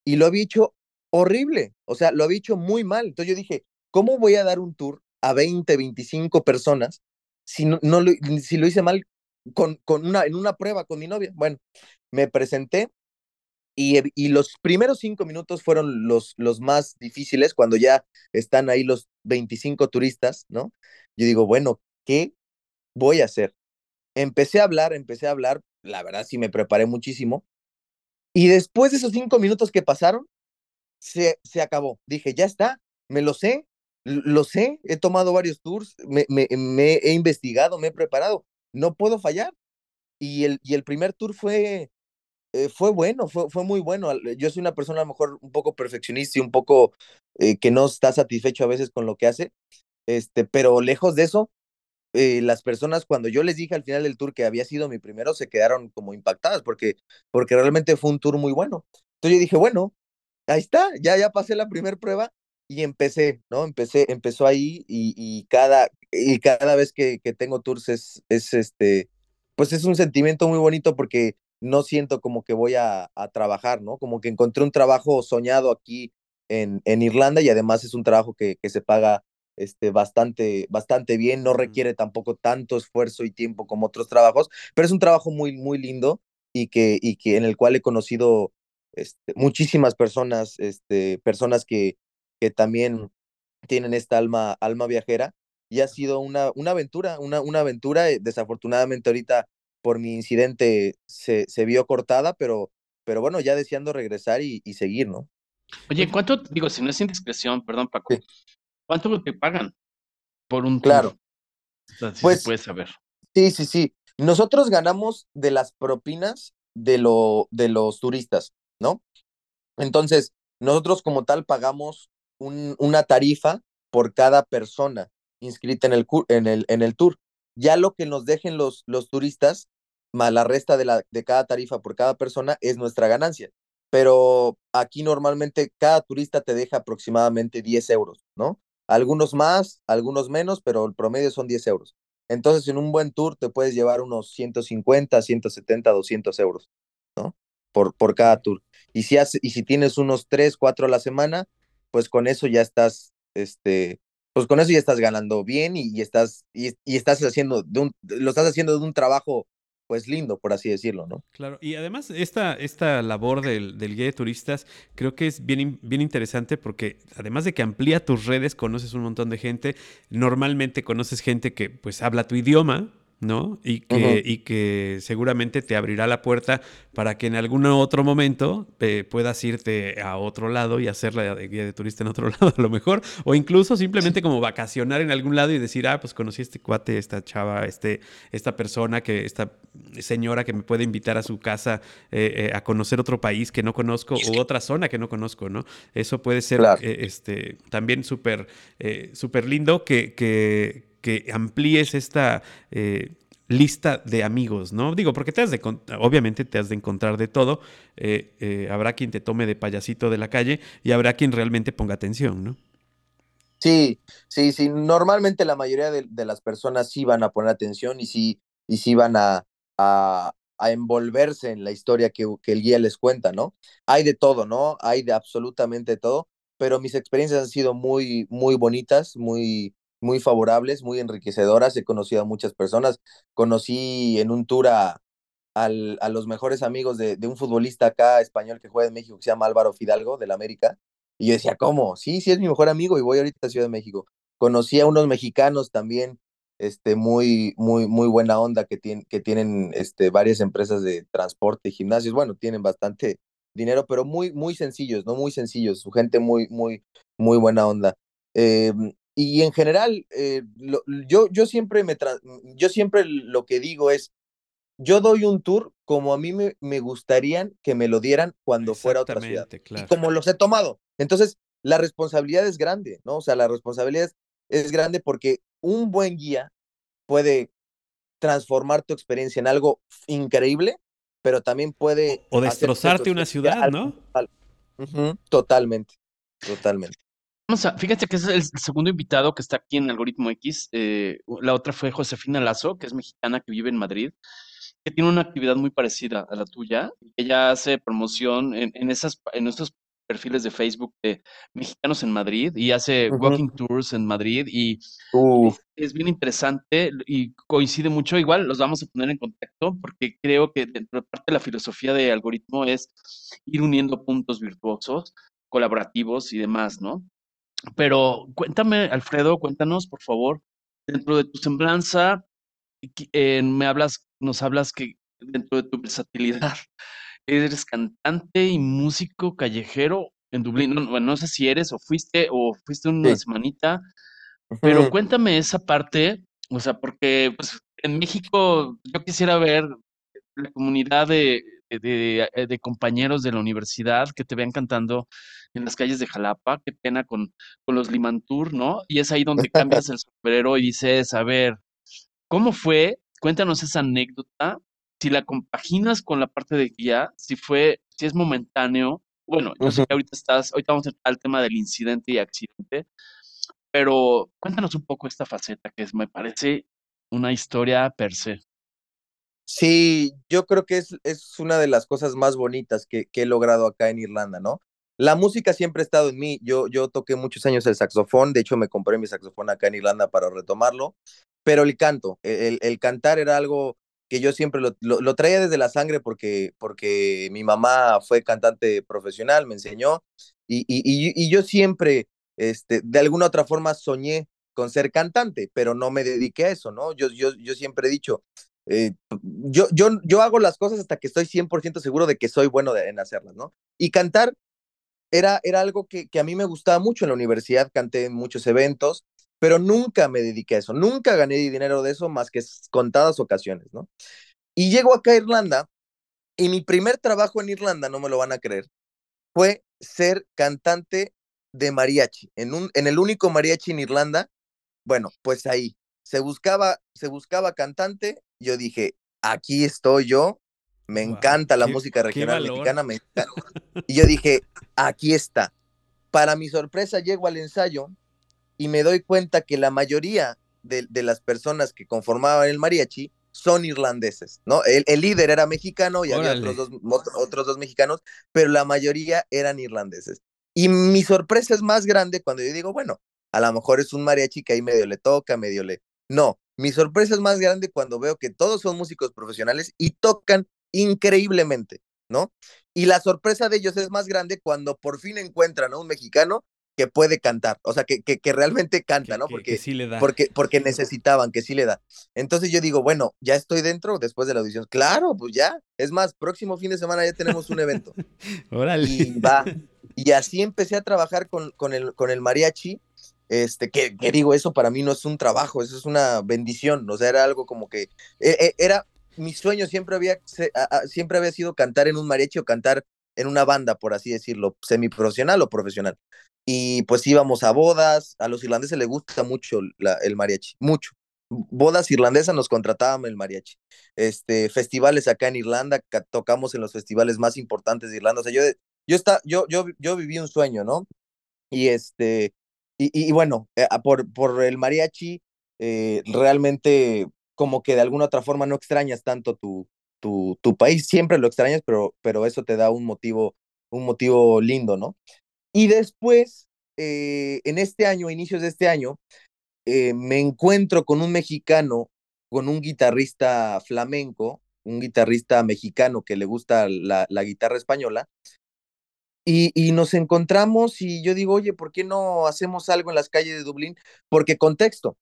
y lo había hecho horrible, o sea, lo había hecho muy mal. Entonces yo dije, ¿cómo voy a dar un tour a 20, 25 personas si no, no lo, si lo hice mal con, con una, en una prueba con mi novia? Bueno, me presenté Y, y, los primeros cinco minutos fueron los, los más difíciles cuando ya están ahí los 25 turistas, ¿no? Yo digo, bueno, ¿qué voy a hacer? Empecé a hablar, empecé a hablar, la verdad sí me preparé muchísimo. Y después de esos cinco minutos que pasaron, se, se acabó. Dije, ya está, me lo sé, lo sé, he tomado varios tours, me, me, he investigado, me he preparado, no puedo fallar. Y el, y el primer tour fue, eh, fue bueno, fue, fue muy bueno. Yo soy una persona a lo mejor un poco perfeccionista y un poco eh, que no está satisfecho a veces con lo que hace, este, pero lejos de eso, eh, las personas cuando yo les dije al final del tour que había sido mi primero se quedaron como impactadas porque, porque realmente fue un tour muy bueno. Entonces yo dije, bueno, ahí está, ya, ya pasé la primera prueba y empecé, ¿no? Empecé, empezó ahí y, y cada, y cada vez que, que tengo tours es, es este, pues es un sentimiento muy bonito porque no siento como que voy a, a, trabajar, ¿no? Como que encontré un trabajo soñado aquí en, en Irlanda y además es un trabajo que, que se paga este, bastante, bastante bien, no requiere tampoco tanto esfuerzo y tiempo como otros trabajos, pero es un trabajo muy, muy lindo y que, y que en el cual he conocido este, muchísimas personas, este, personas que, que también tienen esta alma, alma viajera y ha sido una, una aventura, una, una aventura, eh, desafortunadamente ahorita por mi incidente se, se vio cortada, pero, pero bueno, ya deseando regresar y, y seguir, ¿no? Oye, ¿cuánto, digo, si no es indiscreción, perdón Paco, sí. ¿cuánto te pagan por un Claro. tour? Si Pues- se puede saber. Sí, sí, sí. Nosotros ganamos de las propinas de, lo, de los turistas, ¿no? Entonces, nosotros como tal pagamos un, una tarifa por cada persona inscrita en el, en el, en el tour. Ya lo que nos dejen los, los turistas, más la resta de, la, de cada tarifa por cada persona, es nuestra ganancia. Pero aquí normalmente cada turista te deja aproximadamente 10 euros, ¿no? Algunos más, algunos menos, pero el promedio son 10 euros. Entonces, en un buen tour te puedes llevar unos 150, 170, 200 euros, ¿no? Por, por cada tour. Y si, hace, y si tienes unos 3, 4 a la semana, pues con eso ya estás, este, pues con eso ya estás ganando bien y, estás, y, y, estás haciendo, de un, lo estás haciendo de un trabajo, pues lindo, por así decirlo, ¿no? Claro, y además esta, esta labor del, del guía de turistas creo que es bien, bien interesante porque además de que amplía tus redes, conoces un montón de gente, normalmente conoces gente que pues habla tu idioma, ¿no? Y que, uh -huh. y que seguramente te abrirá la puerta para que en algún otro momento eh, puedas irte a otro lado y hacer la guía de turista en otro lado a lo mejor, o incluso simplemente como vacacionar en algún lado y decir, ah, pues conocí a este cuate, esta chava, este, esta persona, que esta señora que me puede invitar a su casa eh, eh, a conocer otro país que no conozco u otra zona que no conozco, ¿no? Eso puede ser Claro. este, también súper súper lindo que, que, que amplíes esta eh, lista de amigos, ¿no? Digo, porque te has de, obviamente te has de encontrar de todo. Eh, eh, habrá quien te tome de payasito de la calle y habrá quien realmente ponga atención, ¿no? Sí, sí, sí. Normalmente la mayoría de, las personas sí van a poner atención y sí, y sí van a, a, a envolverse en la historia que, que, el guía les cuenta, ¿no? Hay de todo, ¿no? Hay de absolutamente todo, pero mis experiencias han sido muy, muy bonitas, muy, muy favorables, muy enriquecedoras. He conocido a muchas personas. Conocí en un tour a, al, a los mejores amigos de, de, un futbolista acá español que juega en México, que se llama Álvaro Fidalgo, del América. Y yo decía, ¿cómo? Sí, sí, es mi mejor amigo y voy ahorita a Ciudad de México. Conocí a unos mexicanos también, este, muy, muy, muy buena onda, que, tienen, que tienen este, varias empresas de transporte y gimnasios. Bueno, tienen bastante dinero, pero muy, muy sencillos, ¿no? Muy sencillos. Su gente muy, muy, muy buena onda. Eh, y en general, eh, lo, yo, yo, siempre me yo siempre lo que digo es, yo doy un tour como a mí me, me gustarían que me lo dieran cuando fuera a otra ciudad. Claro. Y como los he tomado. Entonces, la responsabilidad es grande, ¿no? O sea, la responsabilidad es, es grande porque un buen guía puede transformar tu experiencia en algo increíble, pero también puede... O destrozarte una ciudad, ¿no? Uh -huh, totalmente, totalmente. Vamos a, fíjate que es el segundo invitado que está aquí en Algoritmo X. Eh, la otra fue Josefina Lazo, que es mexicana, que vive en Madrid, que tiene una actividad muy parecida a la tuya. Ella hace promoción en, en esas, en estos perfiles de Facebook de mexicanos en Madrid y hace walking tours en Madrid y es, bien interesante y coincide mucho. Igual los vamos a poner en contacto porque creo que dentro de parte de la filosofía de algoritmo es ir uniendo puntos virtuosos, colaborativos y demás, ¿no? Pero cuéntame, Alfredo, cuéntanos, por favor, dentro de tu semblanza, eh, me hablas, nos hablas que dentro de tu versatilidad eres cantante y músico callejero en Dublín. No, no sé si eres o fuiste o fuiste una semanita, pero cuéntame esa parte, o sea, porque pues, en México yo quisiera ver la comunidad de, de, compañeros de la universidad que te vean cantando en las calles de Jalapa, qué pena con, con los Limantur, ¿no? Y es ahí donde cambias el sombrero y dices, a ver, ¿cómo fue? Cuéntanos esa anécdota si la compaginas con la parte de guía, si fue, si es momentáneo, bueno, yo sé que ahorita estás, ahorita vamos a entrar al tema del incidente y accidente, pero cuéntanos un poco esta faceta que es, me parece una historia per se. Sí, yo creo que es, es una de las cosas más bonitas que, que, he logrado acá en Irlanda, ¿no? La música siempre ha estado en mí. Yo, yo toqué muchos años el saxofón, de hecho me compré mi saxofón acá en Irlanda para retomarlo, pero el canto, el, el cantar era algo que yo siempre lo, lo, traía desde la sangre porque, porque mi mamá fue cantante profesional, me enseñó, y, y, y, yo siempre, este, de alguna otra forma, soñé con ser cantante, pero no me dediqué a eso, ¿no? Yo, yo, yo siempre he dicho, eh, yo, yo, yo hago las cosas hasta que estoy 100% seguro de que soy bueno en hacerlas, ¿no? Y cantar era, era algo que, que a mí me gustaba mucho en la universidad, canté en muchos eventos, pero nunca me dediqué a eso, nunca gané dinero de eso más que contadas ocasiones, ¿no? Y llego acá a Irlanda y mi primer trabajo en Irlanda, no me lo van a creer, fue ser cantante de mariachi, en, un, en el único mariachi en Irlanda, bueno, pues ahí, se buscaba, se buscaba cantante, yo dije, aquí estoy yo, me encanta la música regional mexicana, me Y yo dije, aquí está. Para mi sorpresa, llego al ensayo y me doy cuenta que la mayoría de, las personas que conformaban el mariachi son irlandeses, ¿no? El, líder era mexicano y había otros dos, otros dos mexicanos, pero la mayoría eran irlandeses. Y mi sorpresa es más grande cuando yo digo, bueno, a lo mejor es un mariachi que ahí medio le toca, medio le... No, mi sorpresa es más grande cuando veo que todos son músicos profesionales y tocan increíblemente, ¿no? Y la sorpresa de ellos es más grande cuando por fin encuentran a un mexicano que puede cantar, o sea, que, que, realmente canta, ¿no? Porque, sí le da. Porque, porque necesitaban, que sí le da. Entonces yo digo, bueno, ya estoy dentro después de la audición. Claro, pues ya. Es más, próximo fin de semana ya tenemos un evento. Órale. Y va. Y así empecé a trabajar con, con, el, con el mariachi. Este, que, digo, eso para mí no es un trabajo, eso es una bendición. O sea, era algo como que. E, e, era. Mi sueño siempre había, siempre había sido cantar en un mariachi o cantar en una banda, por así decirlo, semiprofesional o profesional y pues íbamos a bodas, a los irlandeses les gusta mucho el mariachi, mucho. Bodas irlandesas nos contratábamos el mariachi. Este, festivales acá en Irlanda, tocamos en los festivales más importantes de Irlanda. O sea, yo, yo, está, yo, yo, yo viví un sueño, ¿no? Y este, y, y bueno, eh, por, por el mariachi, eh, realmente como que de alguna otra forma no extrañas tanto tu, tu, tu país, siempre lo extrañas, pero, pero eso te da un motivo, un motivo lindo, ¿no? Y después, eh, en este año, inicios de este año, me encuentro con un mexicano, con un guitarrista flamenco, un guitarrista mexicano que le gusta la, guitarra española, y, y, nos encontramos y yo digo, oye, ¿por qué no hacemos algo en las calles de Dublín? Porque contexto,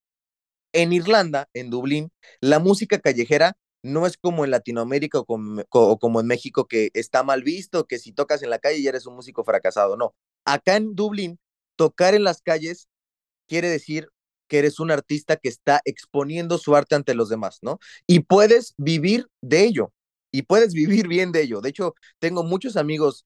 en Irlanda, en Dublín, la música callejera no es como en Latinoamérica o como, en México que está mal visto, que si tocas en la calle ya eres un músico fracasado, no. Acá en Dublín, tocar en las calles quiere decir que eres un artista que está exponiendo su arte ante los demás, ¿no? Y puedes vivir de ello, y puedes vivir bien de ello. De hecho, tengo muchos amigos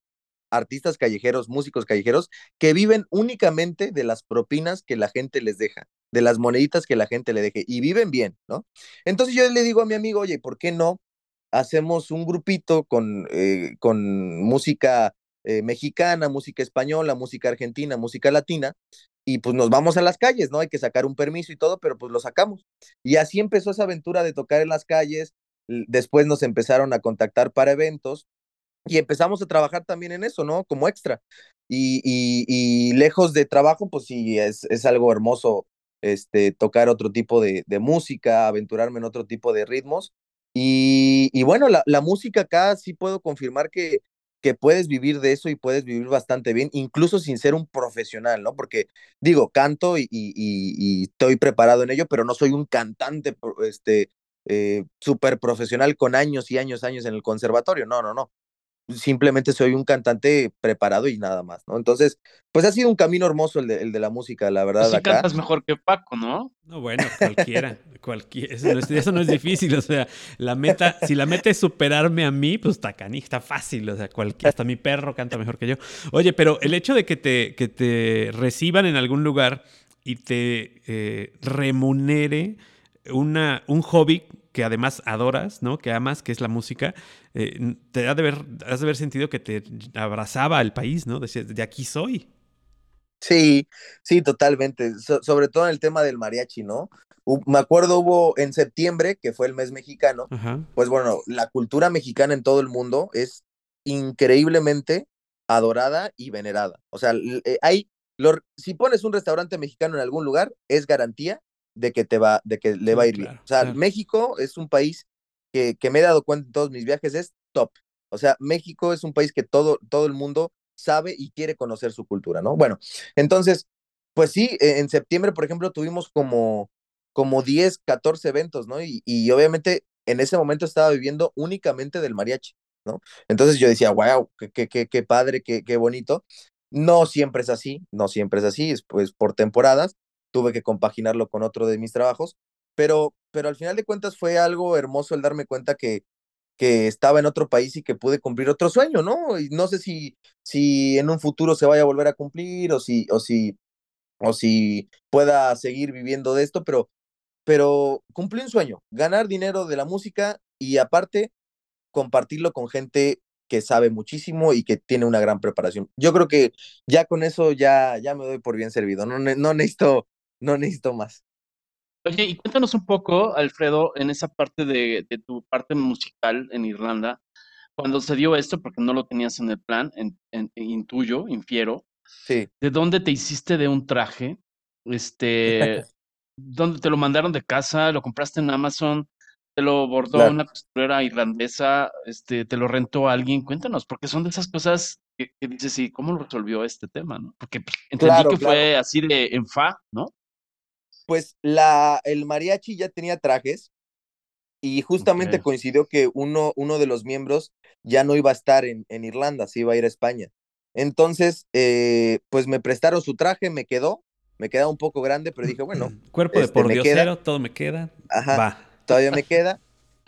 artistas callejeros, músicos callejeros, que viven únicamente de las propinas que la gente les deja de las moneditas que la gente le deje y viven bien, ¿no? Entonces yo le digo a mi amigo, oye, ¿por qué no hacemos un grupito con, eh, con música eh, mexicana, música española, música argentina, música latina? Y pues nos vamos a las calles, ¿no? Hay que sacar un permiso y todo, pero pues lo sacamos. Y así empezó esa aventura de tocar en las calles. Después nos empezaron a contactar para eventos y empezamos a trabajar también en eso, ¿no? Como extra. Y, y, lejos de trabajo, pues sí, es, es algo hermoso este, tocar otro tipo de, de, música, aventurarme en otro tipo de ritmos. Y, y bueno, la, la, música acá sí puedo confirmar que, que puedes vivir de eso y puedes vivir bastante bien, incluso sin ser un profesional, ¿no? Porque digo, canto y, y, y estoy preparado en ello, pero no soy un cantante este, eh, profesional con años y años, años en el conservatorio. No, no, no simplemente soy un cantante preparado y nada más, ¿no? Entonces, pues ha sido un camino hermoso el de, el de la música, la verdad. Sí cantas mejor que Paco, ¿no? No, bueno, cualquiera, cualquiera, eso no, es, eso no, es, difícil, o sea, la meta, si la meta es superarme a mí, pues está está fácil, o sea, cualquiera, hasta mi perro canta mejor que yo. Oye, pero el hecho de que te, que te reciban en algún lugar y te eh, remunere una, un hobby que además adoras, ¿no? Que amas, que es la música, eh, te ha de haber, has de haber sentido que te abrazaba al país, ¿no? De, de aquí soy. Sí, sí, totalmente. sobre todo en el tema del mariachi, ¿no? me acuerdo hubo en septiembre, que fue el mes mexicano, pues bueno, la cultura mexicana en todo el mundo es increíblemente adorada y venerada. O sea, eh, hay, si pones un restaurante mexicano en algún lugar, es garantía de que te va, de que le va a ir bien. O sea, México es un país que, que, me he dado cuenta en todos mis viajes, es top. O sea, México es un país que todo, todo el mundo sabe y quiere conocer su cultura, ¿no? Bueno, entonces, pues sí, e, en septiembre, por ejemplo, tuvimos como, como 10, 14 eventos, ¿no? Y, y obviamente en ese momento estaba viviendo únicamente del mariachi, ¿no? Entonces yo decía, wow, qué, qué, qué padre, qué, qué bonito. No siempre es así, no siempre es así, es pues por temporadas, tuve que compaginarlo con otro de mis trabajos, pero, pero al final de cuentas fue algo hermoso el darme cuenta que, que estaba en otro país y que pude cumplir otro sueño, ¿no? Y no sé si, si en un futuro se vaya a volver a cumplir o si, o si, o si pueda seguir viviendo de esto, pero, pero cumplí un sueño, ganar dinero de la música y aparte compartirlo con gente que sabe muchísimo y que tiene una gran preparación. Yo creo que ya con eso ya, ya me doy por bien servido, no, no necesito no necesito más. Oye, y cuéntanos un poco, Alfredo, en esa parte de, tu parte musical en Irlanda, cuando se dio esto, porque no lo tenías en el plan, en, intuyo, infiero, sí. ¿de dónde te hiciste de un traje? Este, ¿dónde te lo mandaron de casa? ¿Lo compraste en Amazon? ¿Te lo bordó una costurera irlandesa? Este, ¿Te lo rentó alguien? Cuéntanos, porque son de esas cosas que, dices, sí, ¿cómo lo resolvió este tema? ¿no? Porque pues, entendí que fue así de en fa, ¿no? Pues la, el mariachi ya tenía trajes y justamente coincidió que uno, uno de los miembros ya no iba a estar en, en Irlanda, se iba a ir a España. Entonces, eh, pues me prestaron su traje, me quedó, me quedaba un poco grande, pero dije, bueno. Cuerpo de este, por todo me queda. Ajá, va. Todavía me queda.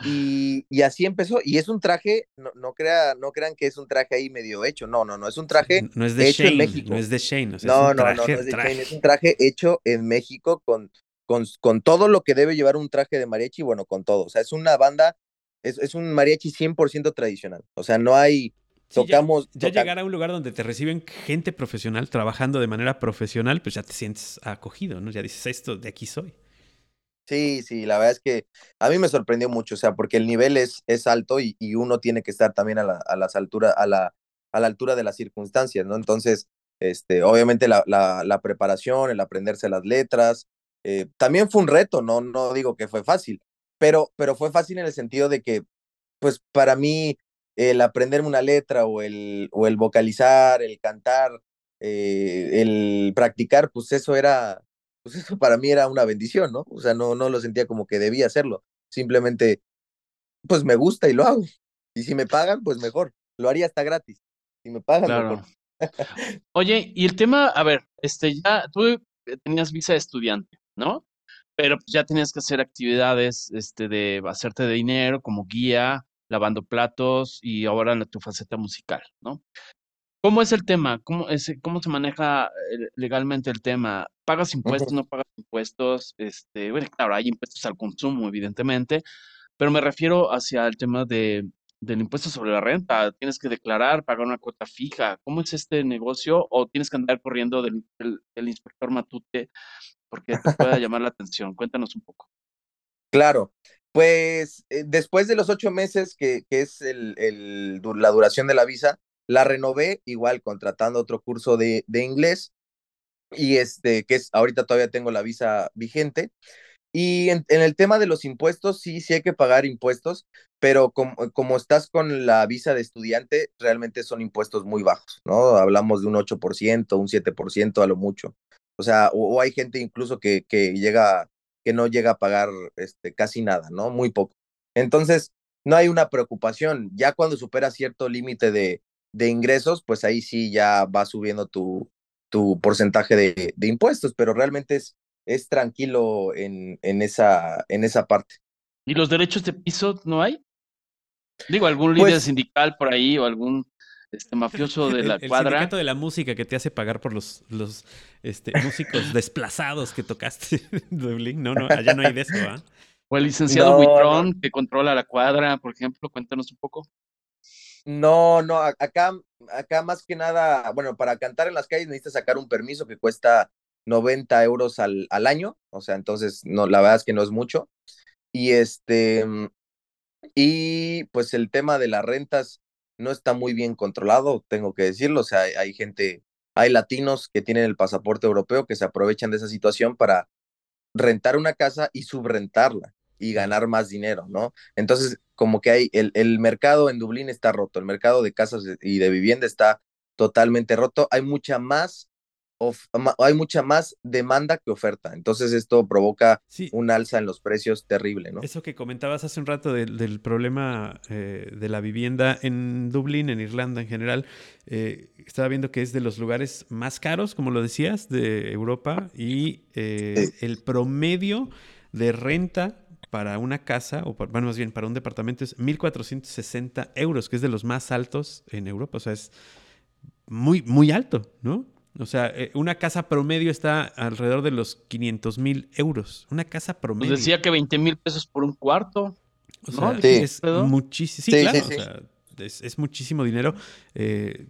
Y, y, así empezó. Y es un traje, no, no, crea, no crean que es un traje ahí medio hecho. No, no, no. Es un traje no es de hecho en México. No es de Shane. no, no, no, no es de Shane. Es un traje hecho en México con, con, con, todo lo que debe llevar un traje de mariachi. Bueno, con todo. O sea, es una banda, es, es un mariachi 100% tradicional. O sea, no hay. tocamos. Ya, llegar a un lugar donde te reciben gente profesional trabajando de manera profesional, pues ya te sientes acogido, ¿no? Ya dices, esto de aquí soy. Sí, sí, la verdad es que a mí me sorprendió mucho, o sea, porque el nivel es, es alto y, y uno tiene que estar también a la, a las altura, a la, a la altura de las circunstancias, ¿no? Entonces, este, obviamente la, la, la preparación, el aprenderse las letras, eh, también fue un reto, no, no digo que fue fácil, pero, pero fue fácil en el sentido de que, pues para mí, el aprenderme una letra o el, o el vocalizar, el cantar, eh, el practicar, pues eso era, pues eso para mí era una bendición, ¿no? O sea, no, no lo sentía como que debía hacerlo. Simplemente, pues me gusta y lo hago. Y si me pagan, pues mejor. Lo haría hasta gratis. Si me pagan, mejor. Oye, y el tema, a ver, este, ya tú tenías visa de estudiante, ¿no? Pero pues ya tenías que hacer actividades, este, de hacerte de dinero como guía, lavando platos y ahora en tu faceta musical, ¿no? ¿Cómo es el tema? ¿Cómo, es, ¿Cómo se maneja eh, legalmente el tema? ¿Pagas impuestos, no pagas impuestos? Este, bueno, claro, hay impuestos al consumo, evidentemente, pero me refiero hacia el tema de, del impuesto sobre la renta. ¿Tienes que declarar, pagar una cuota fija? ¿Cómo es este negocio? ¿O tienes que andar corriendo del, inspector Matute porque te pueda llamar la atención? Cuéntanos un poco. Claro, pues eh, después de los ocho meses, que, que es el, el, la duración de la visa, la renové igual contratando otro curso de, de inglés y este, que es, ahorita todavía tengo la visa vigente. Y en, el tema de los impuestos, sí, sí hay que pagar impuestos, pero como, estás con la visa de estudiante, realmente son impuestos muy bajos, ¿no? Hablamos de un 8%, un 7% a lo mucho. O sea, o, hay gente incluso que, que, llega, que no llega a pagar este, casi nada, ¿no? Muy poco. Entonces, no hay una preocupación. Ya cuando supera cierto límite de, de ingresos, pues ahí sí ya va subiendo tu, tu porcentaje de, de impuestos, pero realmente es, es tranquilo en, en, esa, en esa parte. ¿Y los derechos de piso no hay? Digo, algún líder pues sindical por ahí o algún este mafioso de la cuadra. El sindicato de la música que te hace pagar por los, los este, músicos desplazados que tocaste en Dublín. No, no, allá no hay de eso, ¿ah? O el licenciado Buitrón que controla la cuadra, por ejemplo, cuéntanos un poco. No, no, acá, acá más que nada, bueno, para cantar en las calles necesitas sacar un permiso que cuesta 90 euros al, al año, o sea, entonces, no, la verdad es que no es mucho. Y este, y pues el tema de las rentas no está muy bien controlado, tengo que decirlo, o sea, hay, hay gente, hay latinos que tienen el pasaporte europeo que se aprovechan de esa situación para rentar una casa y subrentarla y ganar más dinero, ¿no? Entonces, como que hay, el, el mercado en Dublín está roto, el mercado de casas y de vivienda está totalmente roto, hay mucha más hay mucha más demanda que oferta. Entonces esto provoca un alza en los precios terrible, ¿no? Eso que comentabas hace un rato del, problema eh, de la vivienda en Dublín, en Irlanda en general, eh, estaba viendo que es de los lugares más caros, como lo decías, de Europa y eh, el promedio de renta para una casa, o bueno, más bien para un departamento, es 1.460 euros, que es de los más altos en Europa. O sea, es muy, muy alto, ¿no? O sea, eh, una casa promedio está alrededor de los 500 mil euros. Una casa promedio. Pues decía que 20 mil pesos por un cuarto. O sea, es muchísimo. Sí, claro. o sea, es, muchísimo dinero. Eh,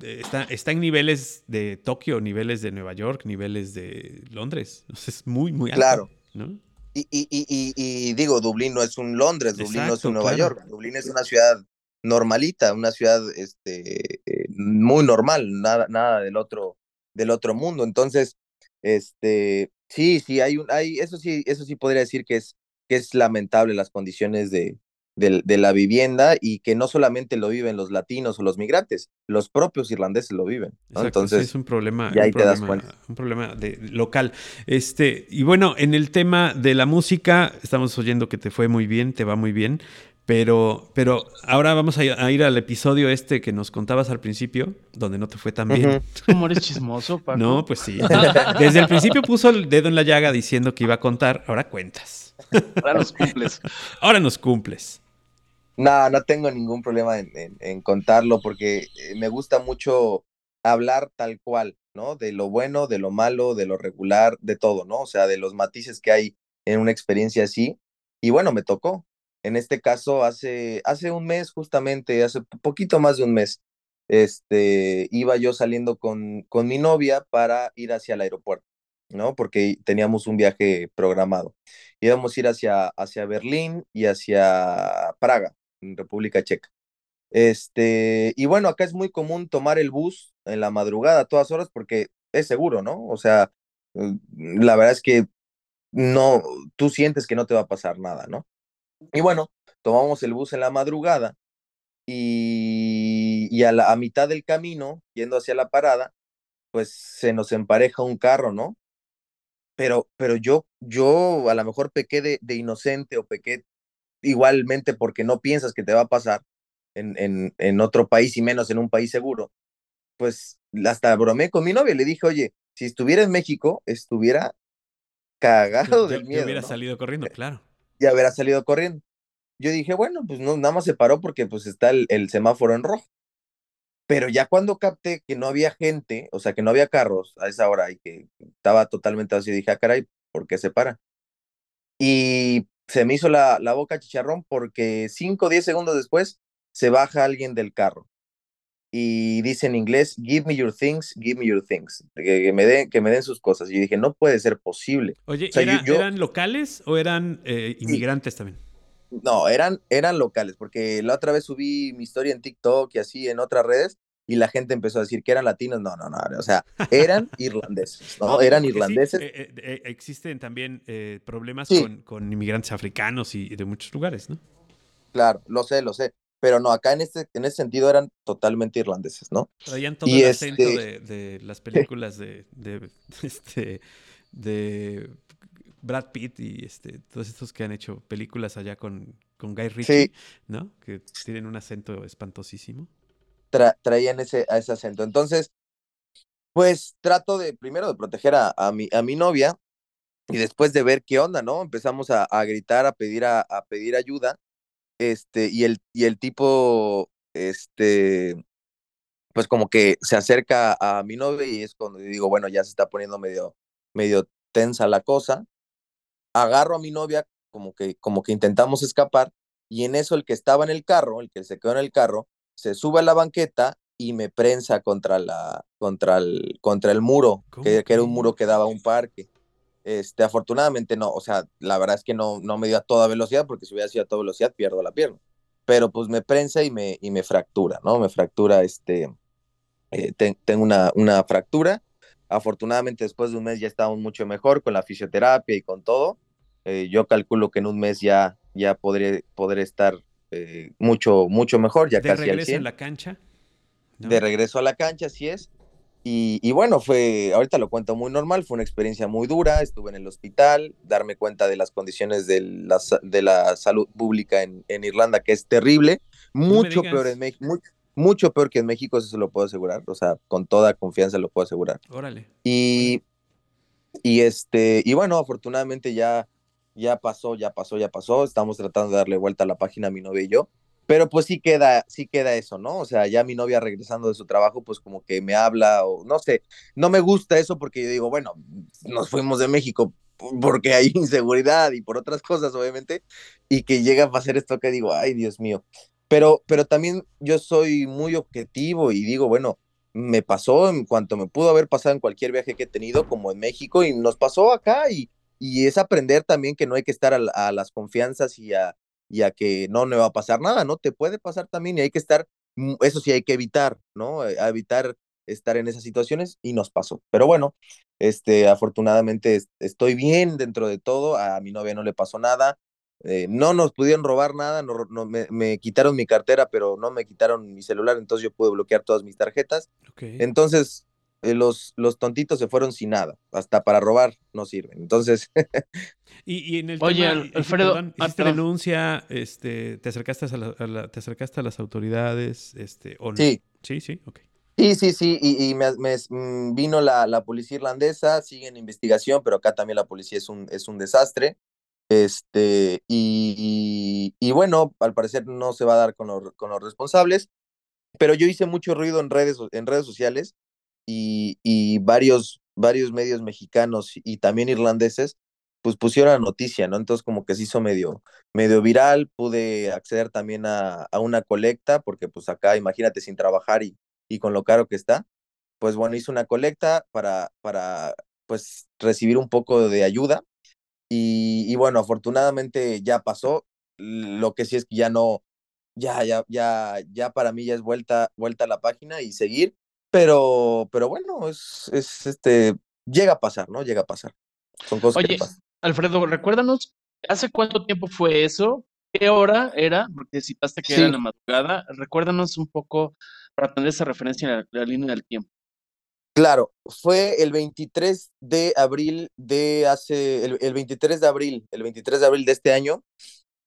está, está, en niveles de Tokio, niveles de Nueva York, niveles de Londres. O sea, es muy, muy alto. Claro. ¿no? Y, y, y, y, digo, Dublín no es un Londres, Dublín no es un Nueva York, Dublín es una ciudad normalita, una ciudad este, eh, muy normal, nada, nada del otro, del otro mundo. Entonces, este, sí, sí, hay un, hay, eso sí, eso sí podría decir que es, que es lamentable las condiciones de, de, la vivienda y que no solamente lo viven los latinos o los migrantes, los propios irlandeses lo viven. Entonces es un problema, ahí te das cuenta. un problema de, local. Este y bueno, en el tema de la música estamos oyendo que te fue muy bien, te va muy bien. Pero, pero ahora vamos a ir, al episodio este que nos contabas al principio, donde no te fue tan bien. ¿Cómo eres chismoso, Paco? No, pues sí. Desde el principio puso el dedo en la llaga diciendo que iba a contar, ahora cuentas. Ahora nos cumples. Ahora nos cumples. No, no tengo ningún problema en, contarlo porque eh, me gusta mucho hablar tal cual, ¿no? De lo bueno, de lo malo, de lo regular, de todo, ¿no? O sea, de los matices que hay en una experiencia así. Y bueno, me tocó. En este caso, hace, hace un mes, justamente, hace poquito más de un mes, este, iba yo saliendo con, con mi novia para ir hacia el aeropuerto, ¿no? Porque teníamos un viaje programado. Íbamos a ir hacia, hacia Berlín y hacia Praga República Checa. Este, y bueno, acá es muy común tomar el bus en la madrugada a todas horas porque es seguro, ¿no? O sea, mm, la verdad es que no, tú sientes que no te va a pasar nada, ¿no? Y bueno, tomamos el bus en la madrugada y, y a, la, a mitad del camino, yendo hacia la parada, pues se nos empareja un carro, ¿no? Pero, pero yo, yo a lo mejor pequé de, de inocente o pequé igualmente porque no piensas que te va a pasar en, en, en otro país y menos en un país seguro, pues hasta bromeé con mi novia, le dije, oye, si estuviera en México, estuviera cagado del miedo. hubiera salido corriendo, claro. Ya hubiera salido corriendo. Yo dije, bueno, pues no, nada más se paró porque pues está el, el semáforo en rojo. Pero ya cuando capté que no había gente, o sea, que no había carros a esa hora y que estaba totalmente así, dije, ah, caray, ¿por qué se para? Y se me hizo la, la boca chicharrón porque 5 o 10 segundos después se baja alguien del carro y dice en inglés, give me your things, give me your things, que, me, den, que me den sus cosas. Y yo dije, no puede ser posible. Oye, ¿eran locales o eran eh, inmigrantes también? No, eran, eran locales, porque la otra vez subí mi historia en TikTok y así en otras redes, y la gente empezó a decir que eran latinos. No, no, no, o sea, eran irlandeses, ¿no? eran irlandeses. Eh, eh, existen también problemas con, con, inmigrantes africanos y de muchos lugares, ¿no? Claro, lo sé, lo sé. Pero no, acá en este, en ese sentido eran totalmente irlandeses, ¿no? Traían todo el acento este de, las películas de, de, este, de Brad Pitt y este, todos estos que han hecho películas allá con, con Guy Ritchie, ¿no? Que tienen un acento espantosísimo. Traían ese, a ese acento. Entonces, pues trato de, primero, de proteger a, a, mi, a mi novia y después de ver qué onda, ¿no? Empezamos a, a gritar, a pedir, a, a pedir ayuda este, y el, y el tipo, este, pues como que se acerca a mi novia y es cuando digo, bueno, ya se está poniendo medio, medio tensa la cosa. Agarro a mi novia, como que, como que intentamos escapar, y en eso el que estaba en el carro, el que se quedó en el carro, se sube a la banqueta y me prensa contra la, contra el, contra el muro, que, que, era un muro que daba a un parque. Este, afortunadamente no, o sea, la verdad es que no, no me dio a toda velocidad, porque si hubiera sido a toda velocidad pierdo la pierna. Pero pues me prensa y me, y me fractura, ¿no? Me fractura, este, eh, tengo una, una fractura. Afortunadamente después de un mes ya estamos mucho mejor con la fisioterapia y con todo. Eh, yo calculo que en un mes ya, ya podré, podré estar eh, mucho, mucho mejor, ya ¿De casi regreso al en la cancha? De regreso a la cancha, así es. Y, bueno, fue, ahorita lo cuento muy normal, fue una experiencia muy dura, estuve en el hospital, darme cuenta de las condiciones de la, de la salud pública en, en Irlanda, que es terrible, mucho peor en México, mucho, mucho, peor que en México, eso se lo puedo asegurar, o sea, con toda confianza lo puedo asegurar. Órale. Y, y este, y bueno, afortunadamente ya, ya pasó, ya pasó, ya pasó, estamos tratando de darle vuelta a la página a mi novia y yo, pero pues sí queda, sí queda eso, ¿no? O sea, ya mi novia regresando de su trabajo, pues como que me habla o no sé, no me gusta eso porque yo digo, bueno, nos fuimos de México porque hay inseguridad y por otras cosas, obviamente, y que llega a pasar esto que digo, ay, Dios mío. Pero, pero también yo soy muy objetivo y digo, bueno, me pasó en cuanto me pudo haber pasado en cualquier viaje que he tenido, como en México, y nos pasó acá, y, y es aprender también que no hay que estar a, a las confianzas y a, y a que no, me va a pasar nada, ¿no? Te puede pasar también y hay que estar, mm, eso sí hay que evitar, ¿no? Eh, evitar estar en esas situaciones y nos pasó. Pero bueno, este, afortunadamente estoy bien dentro de todo, a mi novia no le pasó nada, eh, no nos pudieron robar nada, no, no me, me, quitaron mi cartera, pero no me quitaron mi celular, entonces yo pude bloquear todas mis tarjetas. Entonces, los, los tontitos se fueron sin nada, hasta para robar no sirven. Entonces... y, en el Oye, tema, Alfredo, perdón, hiciste ah, denuncia, este, te acercaste a, la, a la, te acercaste a las autoridades, este, o no? Sí. Sí, sí, ok. Sí, sí, sí, y, y me, me, mm, vino la, la, policía irlandesa, sigue en investigación, pero acá también la policía es un, es un desastre. Este, y, y, y, bueno, al parecer no se va a dar con, los, con los responsables, pero yo hice mucho ruido en redes, en redes sociales y, y varios, varios medios mexicanos y también irlandeses, pues pusieron la noticia, ¿no? Entonces como que se hizo medio, medio viral, pude acceder también a, a una colecta, porque pues acá, imagínate, sin trabajar y, y con lo caro que está, pues bueno, hice una colecta para, para pues recibir un poco de ayuda y, y bueno, afortunadamente ya pasó, lo que sí es que ya no, ya, ya, ya, ya para mí ya es vuelta, vuelta a la página y seguir, pero, pero bueno, es, es este, llega a pasar, ¿no? Llega a pasar. Son cosas Oye, que pasan. Alfredo, recuérdanos, ¿hace cuánto tiempo fue eso? ¿Qué hora era? Porque citaste que Sí. era en la madrugada. Recuérdanos un poco para tener esa referencia en la, la línea del tiempo. Claro, fue el 23 de abril de hace, el, el 23 de abril, el 23 de abril de este año,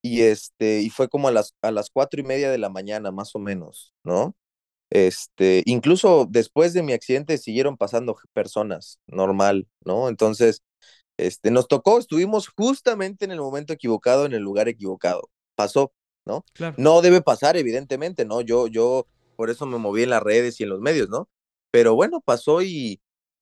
y este, y fue como a las, a las cuatro y media de la mañana, más o menos, ¿no? Este, incluso después de mi accidente siguieron pasando personas, normal, ¿no? Entonces, este, nos tocó, estuvimos justamente en el momento equivocado, en el lugar equivocado. Pasó, ¿no? Claro. No debe pasar, evidentemente, ¿no? Yo, yo, por eso me moví en las redes y en los medios, ¿no? Pero bueno, pasó y,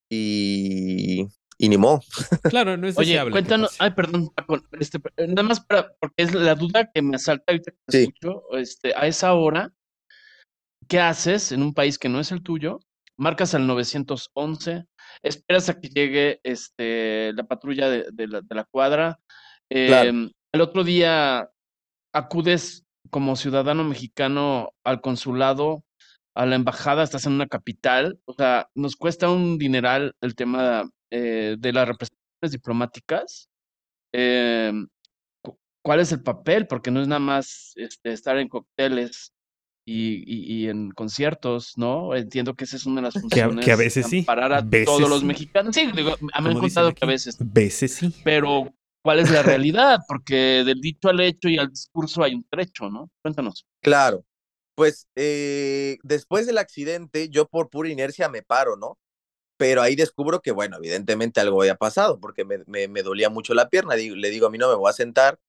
y, y ni modo. Claro, no es Oye, deseable cuéntanos, ay, perdón, Paco, este, nada más para, porque es la duda que me asalta ahorita que te Sí. escucho, este, a esa hora, ¿qué haces en un país que no es el tuyo? Marcas al 911, esperas a que llegue este, la patrulla de, de la, de la cuadra, Claro. em, el otro día acudes como ciudadano mexicano al consulado a la embajada, estás en una capital, o sea, nos cuesta un dineral el tema eh, de las representaciones diplomáticas. Em, ¿Cuál es el papel? Porque no es nada más este, estar en cócteles y, en conciertos, ¿no? Entiendo que esa es una de las funciones. Que a, veces sí. Parar a todos los mexicanos. Sí, digo, me han contado que a veces. Veces sí. Pero, ¿cuál es la realidad? Porque del dicho al hecho y al discurso hay un trecho, ¿no? Cuéntanos. Claro. Pues eh, después del accidente, yo por pura inercia me paro, ¿no? Pero ahí descubro que, bueno, evidentemente algo había pasado porque me, me, dolía mucho la pierna. le digo a mí, no, me voy a sentar.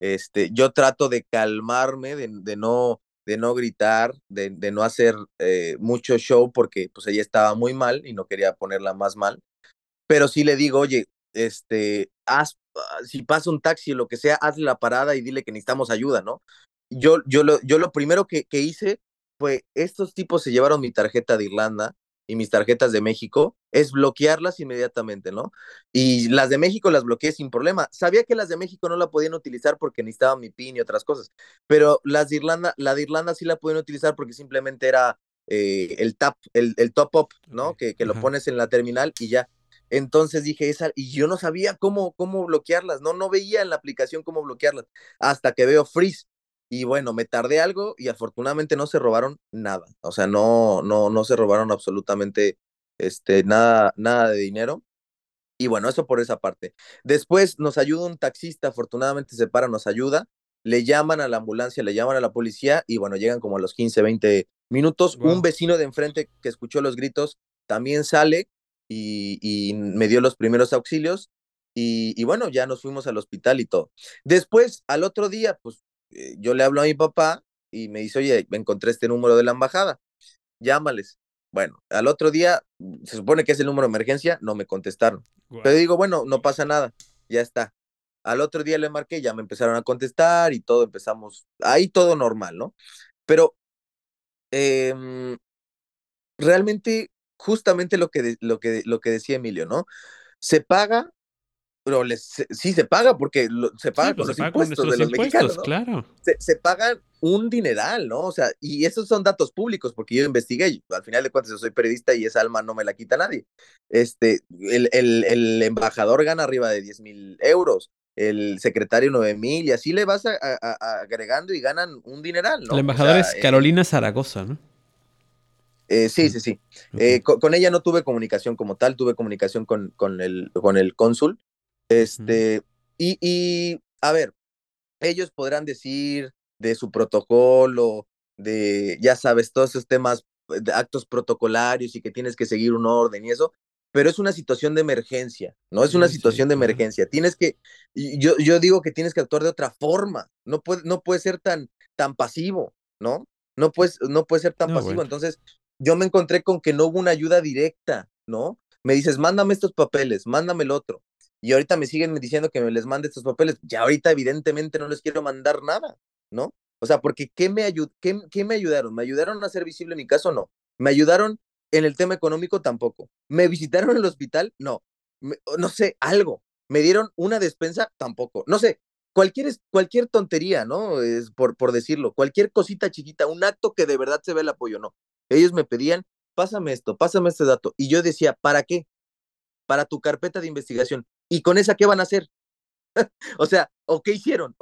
Este, yo trato de calmarme, de, de no de no gritar, de, de no hacer eh, mucho show porque pues ella estaba muy mal y no quería ponerla más mal. Pero sí le digo, oye, este, haz, ah, si pasa un taxi o lo que sea, hazle la parada y dile que necesitamos ayuda, ¿no? Yo, yo, lo, yo lo primero que, que hice fue, estos tipos se llevaron mi tarjeta de Irlanda, y mis tarjetas de México, es bloquearlas inmediatamente, ¿no? Y las de México las bloqueé sin problema. Sabía que las de México no la podían utilizar porque necesitaban mi PIN y otras cosas, pero las de Irlanda, la de Irlanda sí la pueden utilizar porque simplemente era eh, el tap, el, el top up, ¿no? Que, que lo pones en la terminal y ya. Entonces dije, esa, y yo no sabía cómo, cómo bloquearlas, no, no veía en la aplicación cómo bloquearlas, hasta que veo freeze. Y bueno, me tardé algo y afortunadamente no se robaron nada. O sea, no, no, no se robaron absolutamente este, nada, nada de dinero. Y bueno, eso por esa parte. Después nos ayuda un taxista, afortunadamente se para, nos ayuda. Le llaman a la ambulancia, le llaman a la policía y bueno, llegan como a los 15, 20 minutos. Un vecino de enfrente que escuchó los gritos también sale y, y me dio los primeros auxilios. Y, y, bueno, ya nos fuimos al hospital y todo. Después, al otro día, pues eh, yo le hablo a mi papá y me dice, oye, me encontré este número de la embajada, llámales. Bueno, al otro día, mm, se supone que es el número de emergencia, no me contestaron. Pero digo, bueno, no pasa nada, ya está. Al otro día le marqué, ya me empezaron a contestar y todo, empezamos, ahí todo normal, ¿no? Pero em, realmente, justamente lo que, lo, que, lo que decía Emilio, ¿no? Se paga pero les, sí se paga porque se paga con los impuestos de los mexicanos. Claro. Se, se, pagan un dineral, ¿no? O sea, y esos son datos públicos porque yo investigué. Al final de cuentas, yo soy periodista y esa alma no me la quita nadie. Este, el, el, el embajador gana arriba de 10 mil euros el secretario 9 mil y así le vas agregando y ganan un dineral, ¿no? La embajadora es eh, Carolina Zaragoza, ¿no? Eh, sí, sí, sí. Eh, con, con, ella no tuve comunicación como tal, tuve comunicación con, con, el, con el cónsul, este, y, y, a ver, ellos podrán decir de su protocolo, de, ya sabes, todos esos temas eh, de actos protocolarios y que tienes que seguir un orden y eso, pero es una situación de emergencia, no es una situación de emergencia. Tienes que, yo, yo digo que tienes que actuar de otra forma, no puede, no puede ser tan, tan pasivo, ¿no? No puedes, no puede ser tan pasivo. Entonces, yo me encontré con que no hubo una ayuda directa, ¿no? Me dices, mándame estos papeles, mándame el otro y ahorita me siguen diciendo que me les mande estos papeles, ya ahorita evidentemente no les quiero mandar nada, ¿no? O sea, porque ¿qué me, qué, me ayudaron? ¿Me ayudaron a hacer visible mi caso? No. ¿Me ayudaron en el tema económico? Tampoco. ¿Me visitaron en el hospital? No. no sé, algo. ¿Me dieron una despensa? Tampoco. No sé, cualquier, cualquier tontería, ¿no? Es por, por decirlo, cualquier cosita chiquita, un acto que de verdad se ve el apoyo, no. Ellos me pedían, pásame esto, pásame este dato. Y yo decía, ¿para qué? Para tu carpeta de investigación. ¿Y con esa qué van a hacer? o sea, ¿o qué hicieron?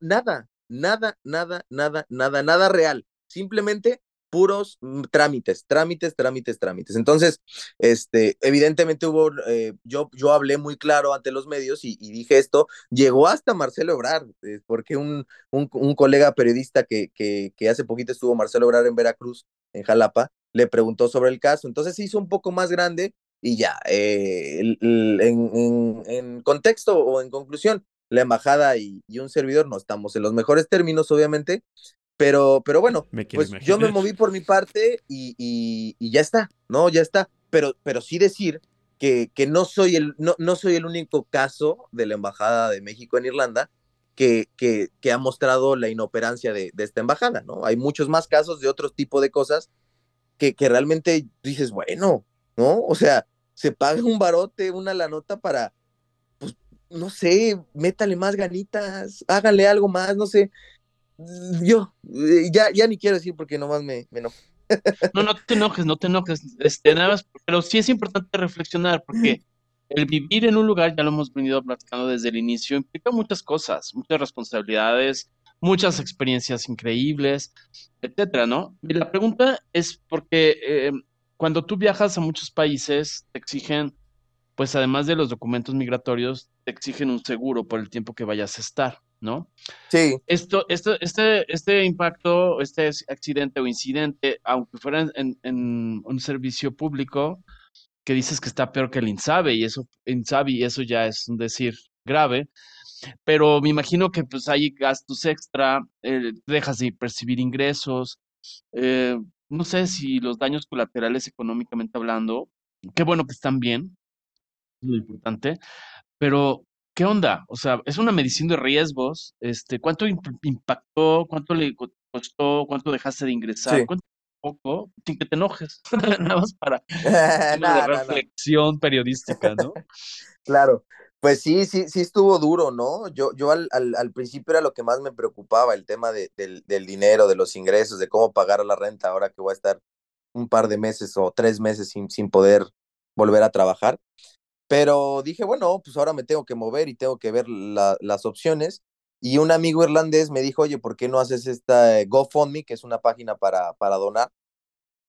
Nada, nada, nada, nada, nada, nada real. Simplemente puros mm, trámites, trámites, trámites, trámites. Entonces, este, evidentemente hubo, eh, yo, yo hablé muy claro ante los medios y, dije esto, llegó hasta Marcelo Obrar, eh, porque un, un, colega periodista que hace poquito estuvo Marcelo Obrar en Veracruz, en Jalapa, le preguntó sobre el caso. Entonces se hizo un poco más grande y ya, eh, en, contexto o en conclusión, la embajada y, un servidor no estamos en los mejores términos, obviamente, pero, pero bueno, pues yo me moví por mi parte y, y, ya está, ¿no? Ya está, pero, pero sí decir que, que no, soy el, no, no soy el único caso de la Embajada de México en Irlanda que, que, que ha mostrado la inoperancia de, de, esta embajada, ¿no? Hay muchos más casos de otro tipo de cosas que, que realmente dices, bueno, ¿no? O sea, se paga un barote, una la nota para, pues, no sé, métale más ganitas, háganle algo más, no sé. Yo, eh, ya, ya ni quiero decir porque nomás me, me No, no te enojes, no te enojes. Este, nada más, pero sí es importante reflexionar porque el vivir en un lugar, ya lo hemos venido platicando desde el inicio, implica muchas cosas, muchas responsabilidades, muchas experiencias increíbles, etcétera, ¿no? Y la pregunta es porque eh, cuando tú viajas a muchos países, te exigen, pues además de los documentos migratorios, te exigen un seguro por el tiempo que vayas a estar, ¿no? Sí. Esto, esto, este, este impacto, este accidente o incidente, aunque fuera en, en un servicio público, que dices que está peor que el INSABE, y eso, INSABE, y eso ya es un decir grave, pero me imagino que pues hay gastos extra, eh, dejas de percibir ingresos, eh, no sé si los daños colaterales económicamente hablando, qué bueno que están bien, es lo importante, pero ¿qué onda? O sea, es una medición de riesgos, este, ¿cuánto impactó? ¿Cuánto le costó? ¿Cuánto dejaste de ingresar? ¿Cuánto poco, sin que te enojes, nada más para una reflexión periodística, ¿no? claro, pues sí, sí, sí estuvo duro, ¿no? Yo, yo al, al, principio era lo que más me preocupaba, el tema de, del, del, dinero, de los ingresos, de cómo pagar la renta ahora que voy a estar un par de meses o tres meses sin, sin poder volver a trabajar. Pero dije, bueno, pues ahora me tengo que mover y tengo que ver la, las opciones. Y un amigo irlandés me dijo, oye, ¿por qué no haces esta GoFundMe, que es una página para, para donar?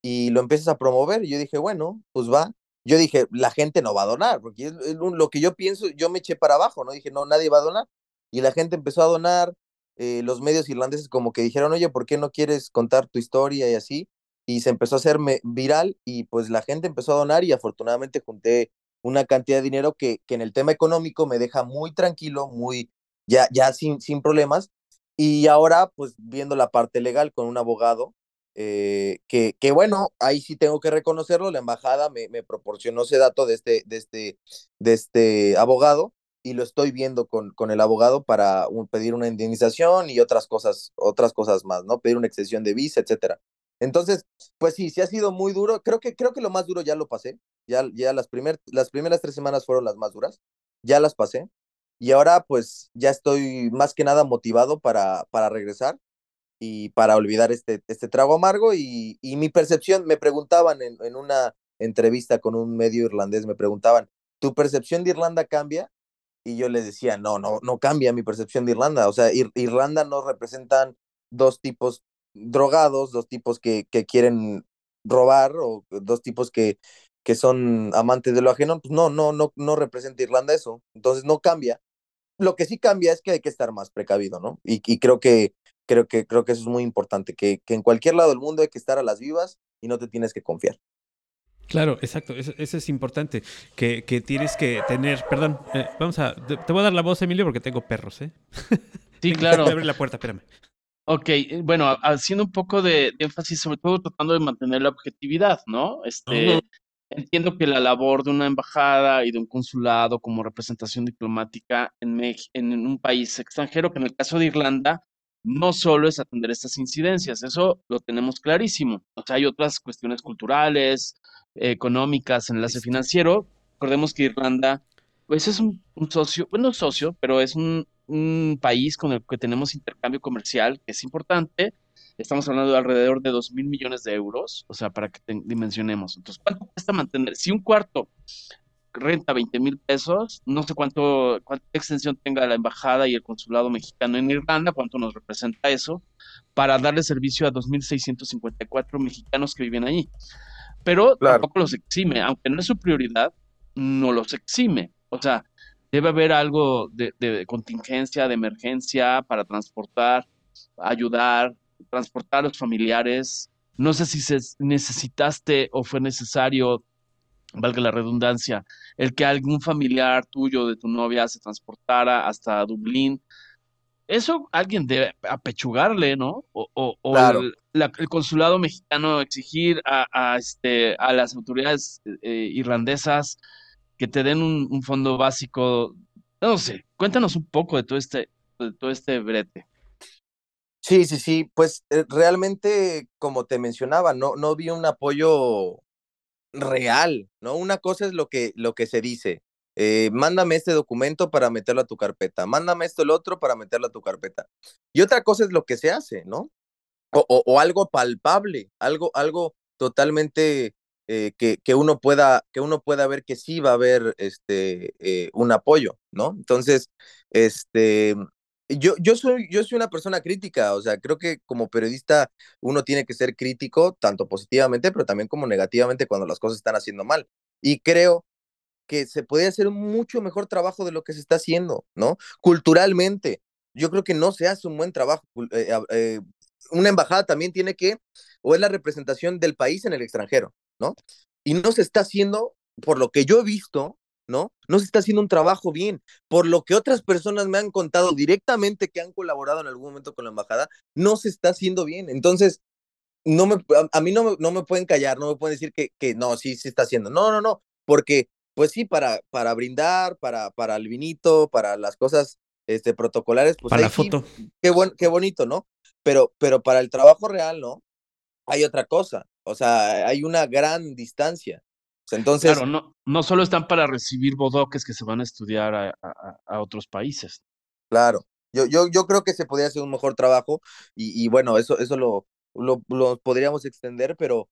Y lo empiezas a promover. Y yo dije, bueno, pues va yo dije, la gente no va a donar, porque es, lo que yo pienso, yo me eché para abajo, ¿no? Dije, no, nadie va a donar. Y la gente empezó a donar, eh, los medios irlandeses como que dijeron, oye, ¿por qué no quieres contar tu historia y así? Y se empezó a hacerme viral y pues la gente empezó a donar y afortunadamente junté una cantidad de dinero que, que en el tema económico me deja muy tranquilo, muy, ya, ya sin, sin problemas. Y ahora, pues viendo la parte legal con un abogado, eh, que, que, bueno, ahí sí tengo que reconocerlo, la embajada me, me, proporcionó ese dato de este, de, este, de este abogado y lo estoy viendo con, con el abogado para pedir una indemnización y otras cosas, otras cosas más, ¿no? Pedir una extensión de visa, etcétera. Entonces, pues sí, sí ha sido muy duro. Creo que, creo que lo más duro ya lo pasé. Ya, ya las, primer, las primeras tres semanas fueron las más duras. Ya las pasé. Y ahora, pues, ya estoy más que nada motivado para, para regresar y para olvidar este, este trago amargo y, y mi percepción, me preguntaban en, en, una entrevista con un medio irlandés, me preguntaban, ¿tu percepción de Irlanda cambia? Y yo les decía, no, no, no cambia mi percepción de Irlanda. O sea, Irlanda no representan dos tipos drogados, dos tipos que, que quieren robar o dos tipos que, que son amantes de lo ajeno. Pues no, no, no, no representa Irlanda eso. Entonces no cambia. Lo que sí cambia es que hay que estar más precavido, ¿no? Y, y creo que creo que, creo que eso es muy importante, que, que en cualquier lado del mundo hay que estar a las vivas y no te tienes que confiar. Claro, exacto, eso, es importante, que, que, tienes que tener, perdón, eh, vamos a, te, voy a dar la voz, Emilio, porque tengo perros, ¿eh? Sí, claro. Abre la puerta, espérame. Ok, eh, bueno, haciendo un poco de, énfasis, sobre todo tratando de mantener la objetividad, ¿no? Este, entiendo que la labor de una embajada y de un consulado como representación diplomática en, en un país extranjero, que en el caso de Irlanda, no solo es atender estas incidencias, eso lo tenemos clarísimo. O sea, hay otras cuestiones culturales, económicas, enlace financiero. Recordemos que Irlanda, pues es un, socio, bueno, socio, pero es un, país con el que tenemos intercambio comercial que es importante. Estamos hablando de alrededor de 2 mil millones de euros, o sea, para que dimensionemos. Entonces, ¿cuánto cuesta mantener? Si un cuarto renta 20 mil pesos, no sé cuánto, cuánta extensión tenga la embajada y el consulado mexicano en Irlanda, cuánto nos representa eso, para darle servicio a 2.654 mexicanos que viven allí. Pero tampoco los exime, aunque no es su prioridad, no los exime. O sea, debe haber algo de, de contingencia, de emergencia para transportar, ayudar, transportar a los familiares. No sé si se necesitaste o fue necesario valga la redundancia, el que algún familiar tuyo de tu novia se transportara hasta Dublín, eso alguien debe apechugarle, ¿no? O, el, consulado mexicano exigir a, este, a las autoridades eh, irlandesas que te den un, fondo básico. No sé, cuéntanos un poco de todo este, de todo este brete. Sí, sí, sí, pues eh, realmente, como te mencionaba, no, no vi un apoyo real, ¿no? Una cosa es lo que, lo que se dice. Eh, mándame este documento para meterlo a tu carpeta, mándame esto el otro para meterlo a tu carpeta. Y otra cosa es lo que se hace, ¿no? o, algo palpable, algo, algo totalmente eh, que, que, uno pueda, que uno pueda ver que sí va a haber este, eh, un apoyo, ¿no? Entonces, este, yo, yo, soy, yo soy una persona crítica, o sea, creo que como periodista uno tiene que ser crítico, tanto positivamente, pero también como negativamente cuando las cosas están haciendo mal. Y creo que se puede hacer un mucho mejor trabajo de lo que se está haciendo, ¿no? Culturalmente, yo creo que no se hace un buen trabajo. Eh, eh, una embajada también tiene que, o es la representación del país en el extranjero, ¿no? Y no se está haciendo, por lo que yo he visto, ¿no? No se está haciendo un trabajo bien. Por lo que otras personas me han contado directamente que han colaborado en algún momento con la embajada, no se está haciendo bien. Entonces, no me, a, mí no me, no me pueden callar, no me pueden decir que, que no, sí se está haciendo. No, no, no, porque pues sí, para, para brindar, para, para el vinito, para las cosas este, protocolares, pues para la foto. qué, buen, qué bonito, ¿no? Pero, pero para el trabajo real, ¿no? Hay otra cosa, o sea, hay una gran distancia. Entonces, claro, no, no solo están para recibir bodoques que se van a estudiar a, a, otros países. Claro, yo, yo, yo creo que se podría hacer un mejor trabajo y, y bueno, eso, eso lo, lo, lo, podríamos extender, pero,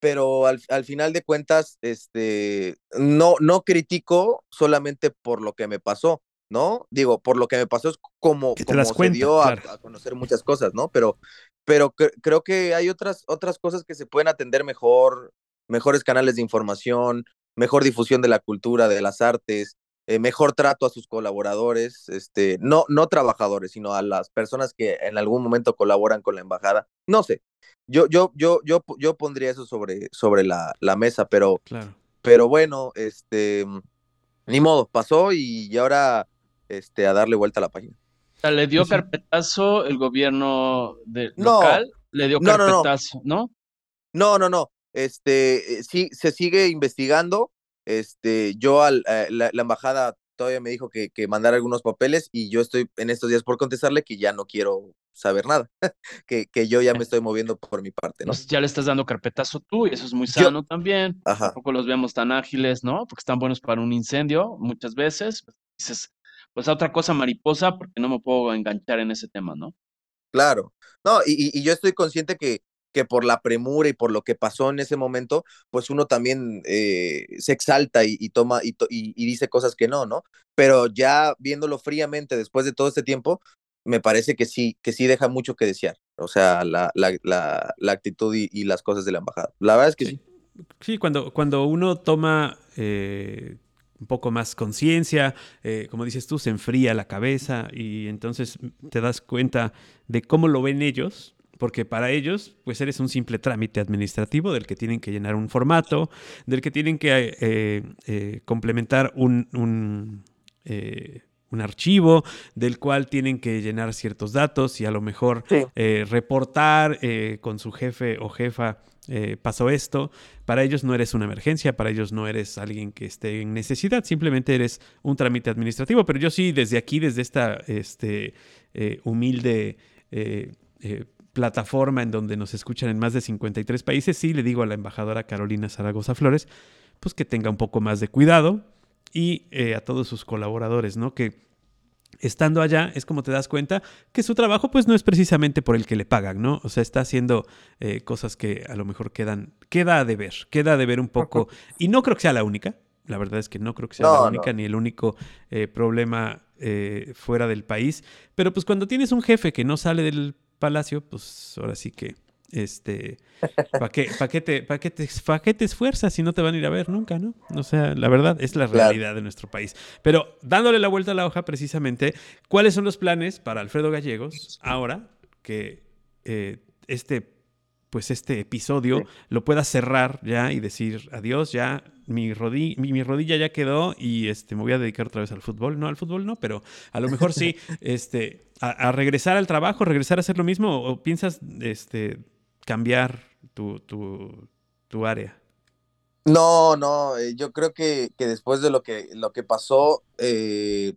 pero al, al, final de cuentas, este, no, no critico solamente por lo que me pasó, ¿no? Digo, por lo que me pasó es como, como se dio a, conocer muchas cosas, ¿no? Pero, pero creo que hay otras, otras cosas que se pueden atender mejor, mejores canales de información, mejor difusión de la cultura, de las artes, eh, mejor trato a sus colaboradores, este, no, no trabajadores, sino a las personas que en algún momento colaboran con la embajada. No sé, yo, yo, yo, yo, yo pondría eso sobre, sobre la, la mesa, pero, claro. pero bueno, este, ni modo, pasó y, ahora este, a darle vuelta a la página. le dio carpetazo el gobierno de, local, le dio carpetazo, ¿no? No, no, no. Este, eh, sí, se sigue investigando. Este, yo al, eh, la, la, embajada todavía me dijo que, que mandara algunos papeles y yo estoy en estos días por contestarle que ya no quiero saber nada, que, que yo ya me estoy moviendo por mi parte, ¿no? ya le estás dando carpetazo tú y eso es muy sano también. Ajá. Tampoco los vemos tan ágiles, ¿no? Porque están buenos para un incendio muchas veces. Dices, pues a otra cosa mariposa porque no me puedo enganchar en ese tema, ¿no? Claro. No, y, y yo estoy consciente que, que por la premura y por lo que pasó en ese momento, pues uno también eh, se exalta y, toma y, y, dice cosas que no, ¿no? Pero ya viéndolo fríamente después de todo este tiempo, me parece que sí, que sí deja mucho que desear. O sea, la, la, la, actitud y, las cosas de la embajada. La verdad es que sí. Sí, cuando, cuando uno toma eh, un poco más conciencia, eh, como dices tú, se enfría la cabeza y entonces te das cuenta de cómo lo ven ellos porque para ellos, pues eres un simple trámite administrativo del que tienen que llenar un formato, del que tienen que eh, eh, complementar un, un, eh, un, archivo, del cual tienen que llenar ciertos datos y a lo mejor reportar con su jefe o jefa. pasó esto, para ellos no eres una emergencia, para ellos no eres alguien que esté en necesidad, simplemente eres un trámite administrativo, pero yo sí desde aquí, desde esta este, humilde plataforma en donde nos escuchan en más de 53 países, sí le digo a la embajadora Carolina Zaragoza Flores, pues que tenga un poco más de cuidado y eh, a todos sus colaboradores, ¿no? Que estando allá es como te das cuenta que su trabajo pues no es precisamente por el que le pagan, ¿no? O sea, está haciendo eh, cosas que a lo mejor quedan, queda a deber, queda a deber un poco, y no creo que sea la única, la verdad es que no creo que sea la única ni el único eh, problema fuera del país, pero pues cuando tienes un jefe que no sale del Palacio, pues ahora sí que, este, ¿para qué, pa qué, te, pa qué, te, pa qué te esfuerzas si no te van a ir a ver nunca, no? O sea, la verdad es la realidad de nuestro país. Pero dándole la vuelta a la hoja precisamente, ¿cuáles son los planes para Alfredo Gallegos ahora que eh, este pues este episodio lo pueda cerrar ya y decir adiós, ya mi, rodilla, mi, rodilla ya quedó y este, me voy a dedicar otra vez al fútbol. No, al fútbol no, pero a lo mejor sí, este, a, regresar al trabajo, regresar a hacer lo mismo o, piensas este, cambiar tu, tu, tu, área. No, no, eh, yo creo que, que, después de lo que, lo que pasó, eh,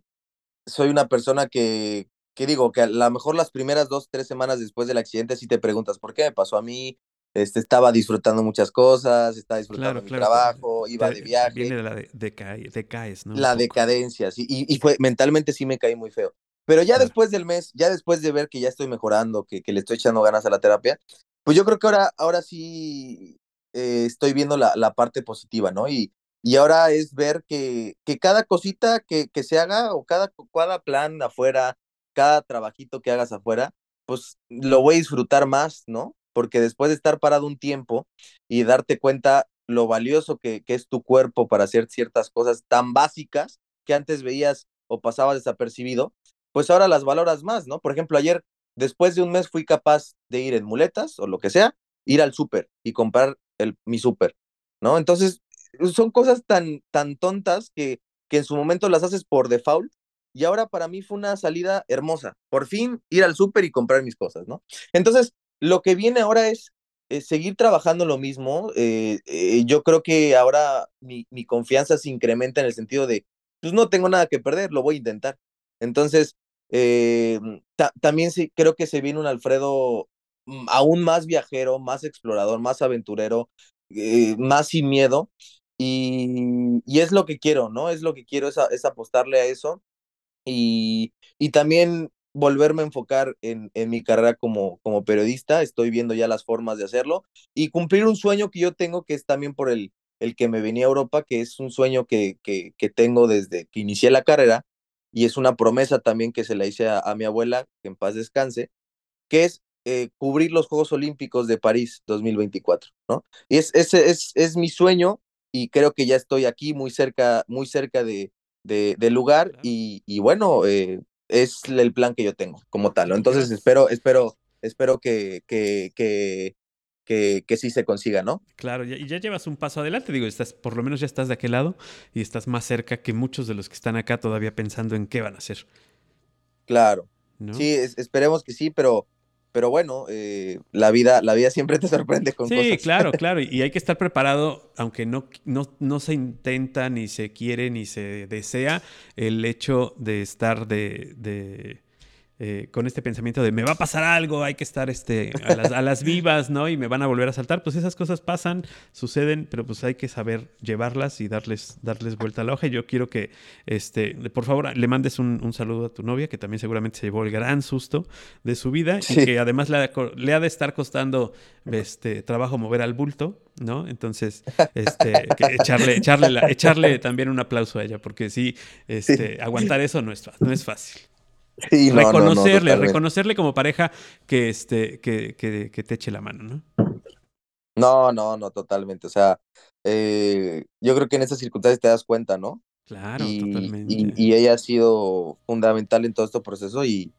soy una persona que, que digo, que a lo mejor las primeras dos, tres semanas después del accidente sí te preguntas, ¿por qué me pasó a mí? Este, estaba disfrutando muchas cosas, estaba disfrutando mi trabajo, iba de viaje. Viene de la de, decaes, ¿no? La decadencia, sí, y, y, fue, mentalmente sí me caí muy feo. Pero ya después del mes, ya después de ver que ya estoy mejorando, que, que le estoy echando ganas a la terapia, pues yo creo que ahora, ahora sí eh, estoy viendo la, la, parte positiva, ¿no? Y, y ahora es ver que, que cada cosita que, que se haga o cada, cada plan afuera, cada trabajito que hagas afuera, pues lo voy a disfrutar más, ¿no? Porque después de estar parado un tiempo y darte cuenta lo valioso que, que es tu cuerpo para hacer ciertas cosas tan básicas que antes veías o pasabas desapercibido, pues ahora las valoras más, ¿no? Por ejemplo, ayer, después de un mes, fui capaz de ir en muletas o lo que sea, ir al súper y comprar el, mi súper, ¿no? Entonces, son cosas tan, tan tontas que, que en su momento las haces por default y ahora para mí fue una salida hermosa. Por fin ir al súper y comprar mis cosas, ¿no? Entonces, lo que viene ahora es eh, seguir trabajando lo mismo. Eh, eh, yo creo que ahora mi, mi, confianza se incrementa en el sentido de, pues no tengo nada que perder, lo voy a intentar. Entonces, ta también sí, creo que se viene un Alfredo mm, aún más viajero, más explorador, más aventurero, más sin miedo. Y, y, es lo que quiero, ¿no? Es lo que quiero, es, es apostarle a eso y, y también volverme a enfocar en, en mi carrera como, como periodista, estoy viendo ya las formas de hacerlo y cumplir un sueño que yo tengo, que es también por el, el que me venía a Europa, que es un sueño que, que, que tengo desde que inicié la carrera y es una promesa también que se la hice a, a mi abuela, que en paz descanse, que es eh, cubrir los Juegos Olímpicos de París 2024, ¿no? Y es, es, es, es mi sueño y creo que ya estoy aquí muy cerca, muy cerca de, de, del lugar y, y bueno, eh, es el plan que yo tengo como tal. Entonces espero, espero, espero que, que, que, que, que sí se consiga, ¿no? Claro, y ya, llevas un paso adelante, digo, estás, por lo menos ya estás de aquel lado y estás más cerca que muchos de los que están acá todavía pensando en qué van a hacer. Claro. ¿No? Sí, es, esperemos que sí, pero pero bueno, eh, la, vida, la vida siempre te sorprende con sí, cosas. Sí, claro, claro. Y hay que estar preparado, aunque no, no, no, se intenta, ni se quiere, ni se desea, el hecho de estar de, de eh, con este pensamiento de me va a pasar algo, hay que estar este, a, las, a, las, vivas, ¿no? Y me van a volver a saltar. Pues esas cosas pasan, suceden, pero pues hay que saber llevarlas y darles, darles vuelta a la hoja. Y yo quiero que, este, por favor, le mandes un, un saludo a tu novia, que también seguramente se llevó el gran susto de su vida sí. y que además le, le, ha de estar costando este, trabajo mover al bulto, ¿no? Entonces, este, echarle, echarle, la, echarle también un aplauso a ella, porque sí, este, sí. aguantar eso no es, no es fácil. Sí, no, reconocerle, no, no, reconocerle como pareja que, este, que, que, que, te eche la mano, ¿no? No, no, no, totalmente. O sea, eh, yo creo que en esas circunstancias te das cuenta, ¿no? Claro, y, totalmente. Y, y, ella ha sido fundamental en todo este proceso y,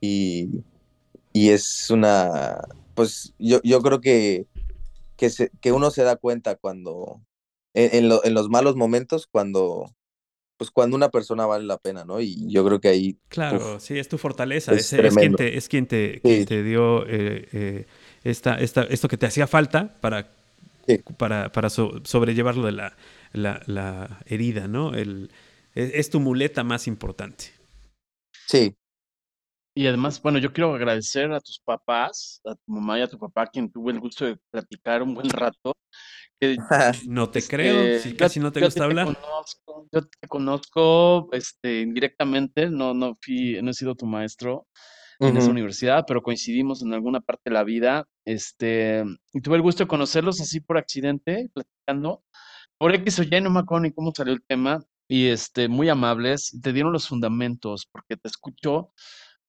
y, y es una, pues yo, yo creo que, que, se, que uno se da cuenta cuando, en, en, lo, en los malos momentos, cuando, pues cuando una persona vale la pena, ¿no? Y yo creo que ahí... Claro, uf, sí, es tu fortaleza, es, es, es quien te, es quien te, sí. quien te dio eh, eh, esta, esta, esto que te hacía falta para, sí. para, para so, sobrellevarlo de la, la, la, herida, ¿no? El, es, es tu muleta más importante. Sí, y además, bueno, yo quiero agradecer a tus papás, a tu mamá y a tu papá, quien tuve el gusto de platicar un buen rato. Que, no te este, creo, si casi no te gusta te hablar. Conozco, yo te conozco este, indirectamente, no, no, fui, no he sido tu maestro uh -huh. en esa universidad, pero coincidimos en alguna parte de la vida. Este, y tuve el gusto de conocerlos así por accidente, platicando. Por X o Y, no me acuerdo ni cómo salió el tema. Y este, muy amables, te dieron los fundamentos, porque te escucho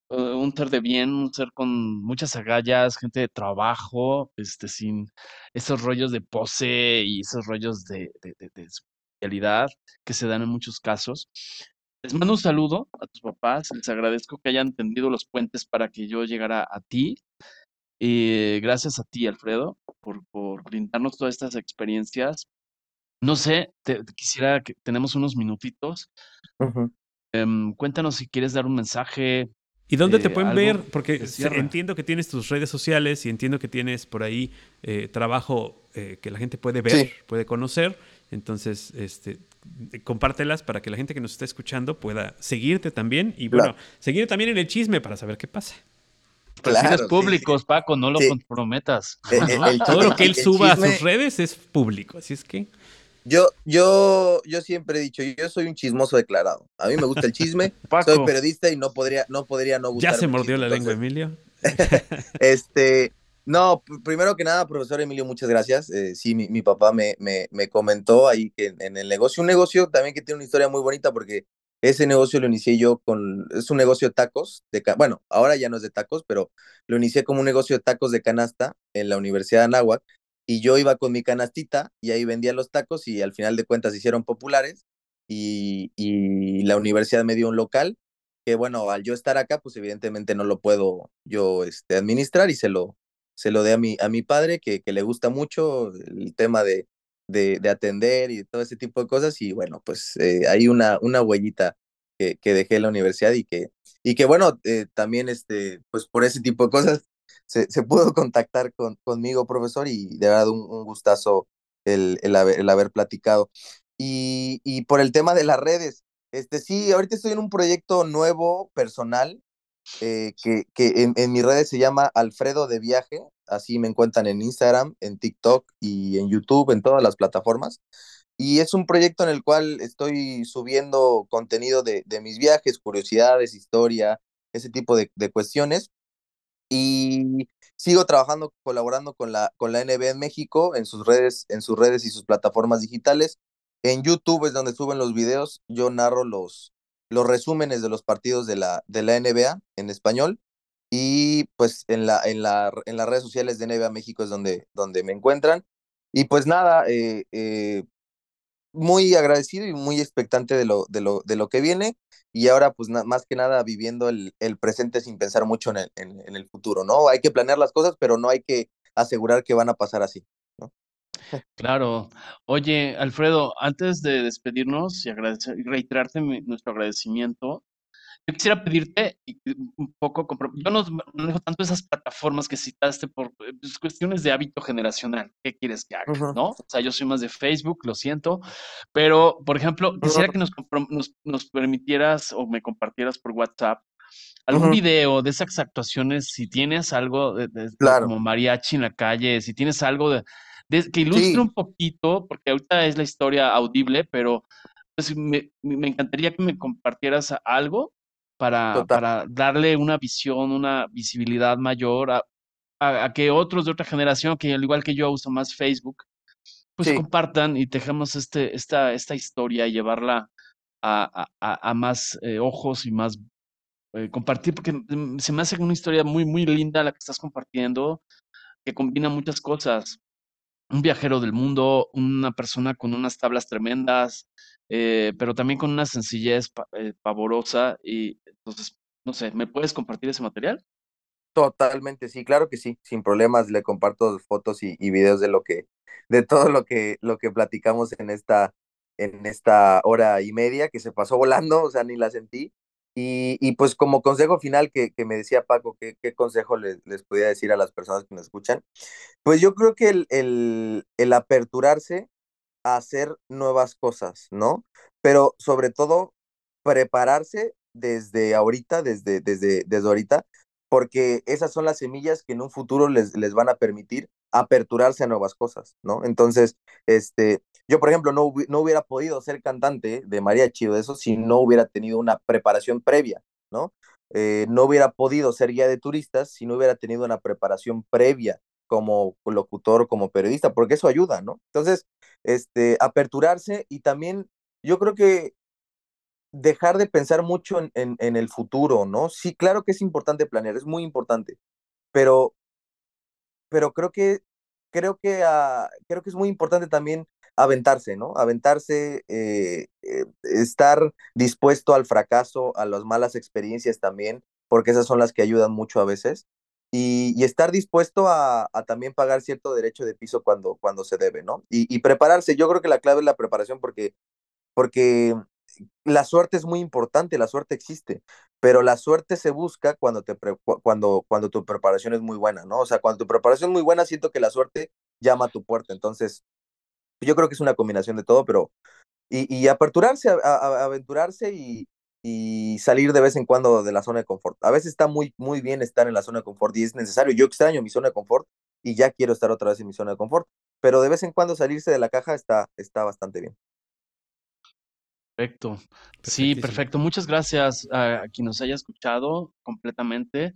uh, un ser de bien, un ser con muchas agallas, gente de trabajo, este, sin esos rollos de pose y esos rollos de, de, de, de realidad que se dan en muchos casos. Les mando un saludo a tus papás, les agradezco que hayan tendido los puentes para que yo llegara a ti. Y gracias a ti, Alfredo, por, por brindarnos todas estas experiencias. No sé, te, te quisiera que tenemos unos minutitos. Uh -huh. um, cuéntanos si quieres dar un mensaje, ¿Y dónde eh, te pueden ver? Porque entiendo que tienes tus redes sociales y entiendo que tienes por ahí eh, trabajo eh, que la gente puede ver, sí. puede conocer. Entonces, este, compártelas para que la gente que nos esté escuchando pueda seguirte también y, bueno, seguir también en el chisme para saber qué pasa. Claro, públicos, sí, Paco, no lo comprometas. El, el, el, Todo lo que él suba a sus redes es público, así es que... Yo, yo, yo siempre he dicho, yo soy un chismoso declarado. A mí me gusta el chisme, soy periodista y no podría, no podría no gustar. ¿Ya se mordió la lengua, Emilio? este, no, primero que nada, profesor Emilio, muchas gracias. Eh, sí, mi, mi papá me, me, me, comentó ahí que en, el negocio, un negocio también que tiene una historia muy bonita porque ese negocio lo inicié yo con, es un negocio de tacos, de, bueno, ahora ya no es de tacos, pero lo inicié como un negocio de tacos de canasta en la Universidad de Anáhuac y yo iba con mi canastita y ahí vendía los tacos y al final de cuentas se hicieron populares y, y la universidad me dio un local que bueno, al yo estar acá, pues evidentemente no lo puedo yo este, administrar y se lo, se lo dé a mi, a mi padre, que, que le gusta mucho el tema de, de, de, atender y todo ese tipo de cosas. Y bueno, pues eh, hay una, una huellita que, que, dejé en la universidad y que, y que bueno, eh, también este, pues por ese tipo de cosas se, se pudo contactar con, conmigo, profesor, y de verdad un, un gustazo el, el, haber, platicado. Y, y por el tema de las redes, este, sí, ahorita estoy en un proyecto nuevo, personal, eh, que, que en, en, mis redes se llama Alfredo de Viaje, así me encuentran en Instagram, en TikTok y en YouTube, en todas las plataformas. Y es un proyecto en el cual estoy subiendo contenido de, de mis viajes, curiosidades, historia, ese tipo de, de, cuestiones. Y sigo trabajando, colaborando con la, con la NBA en México, en sus redes, en sus redes y sus plataformas digitales. En YouTube es donde suben los videos, yo narro los, los resúmenes de los partidos de la, de la NBA en español y pues en, la, en, la, en las redes sociales de NBA México es donde, donde me encuentran. Y pues nada, eh, eh, muy agradecido y muy expectante de lo, de lo, de lo que viene y ahora pues más que nada viviendo el, el presente sin pensar mucho en el, en, el futuro, ¿no? Hay que planear las cosas, pero no hay que asegurar que van a pasar así. Claro. Oye, Alfredo, antes de despedirnos y reiterarte mi, nuestro agradecimiento, yo quisiera pedirte un poco, yo no manejo tanto esas plataformas que citaste por pues, cuestiones de hábito generacional. ¿Qué quieres que haga? Uh -huh. ¿No? O sea, yo soy más de Facebook, lo siento, pero, por ejemplo, quisiera que nos, nos, nos, permitieras o me compartieras por WhatsApp algún uh -huh. video de esas actuaciones, si tienes algo de, de, claro. como mariachi en la calle, si tienes algo de, de, que ilustre sí. un poquito, porque ahorita es la historia audible, pero pues, me, me, encantaría que me compartieras algo para, para darle una visión, una visibilidad mayor a, a, a, que otros de otra generación, que al igual que yo uso más Facebook, pues sí. compartan y dejemos este, esta, esta historia y llevarla a, a, a más eh, ojos y más eh, compartir, porque mm, se me hace una historia muy, muy linda la que estás compartiendo, que combina muchas cosas un viajero del mundo, una persona con unas tablas tremendas, eh, pero también con una sencillez eh, pavorosa. Y entonces, no sé, ¿me puedes compartir ese material? Totalmente, sí, claro que sí, sin problemas. Le comparto fotos y, y videos de lo que, de todo lo que, lo que platicamos en esta, en esta hora y media que se pasó volando, o sea, ni la sentí. Y, y, pues como consejo final que, que me decía Paco, ¿qué, qué consejo les, les, podía decir a las personas que nos escuchan? Pues yo creo que el, el, el, aperturarse hacer nuevas cosas, ¿no? Pero sobre todo prepararse desde ahorita, desde, desde, desde ahorita, porque esas son las semillas que en un futuro les, les van a permitir aperturarse a nuevas cosas, ¿no? Entonces, este, yo, por ejemplo, no, no hubiera podido ser cantante de mariachi o de eso si no hubiera tenido una preparación previa, ¿no? Eh, no hubiera podido ser guía de turistas si no hubiera tenido una preparación previa como locutor, como periodista, porque eso ayuda, ¿no? Entonces, este, aperturarse y también yo creo que dejar de pensar mucho en, en, el futuro, ¿no? Sí, claro que es importante planear, es muy importante, pero pero creo que creo que uh, creo que es muy importante también aventarse, ¿no? Aventarse, eh, eh, estar dispuesto al fracaso, a las malas experiencias también, porque esas son las que ayudan mucho a veces. Y, estar dispuesto a, también pagar cierto derecho de piso cuando, cuando se debe, ¿no? Y, prepararse, yo creo que la clave es la preparación porque, porque la suerte es muy importante, la suerte existe, pero la suerte se busca cuando, te cuando, cuando tu preparación es muy buena, ¿no? O sea, cuando tu preparación es muy buena, siento que la suerte llama a tu puerta. Entonces, yo creo que es una combinación de todo, pero. Y, y aperturarse, a, aventurarse y, y, salir de vez en cuando de la zona de confort. A veces está muy, muy bien estar en la zona de confort y es necesario. Yo extraño mi zona de confort, y ya quiero estar otra vez en mi zona de confort. Pero de vez en cuando salirse de la caja está, está bastante bien. Perfecto. Sí, perfecto. Muchas gracias a, quien nos haya escuchado completamente.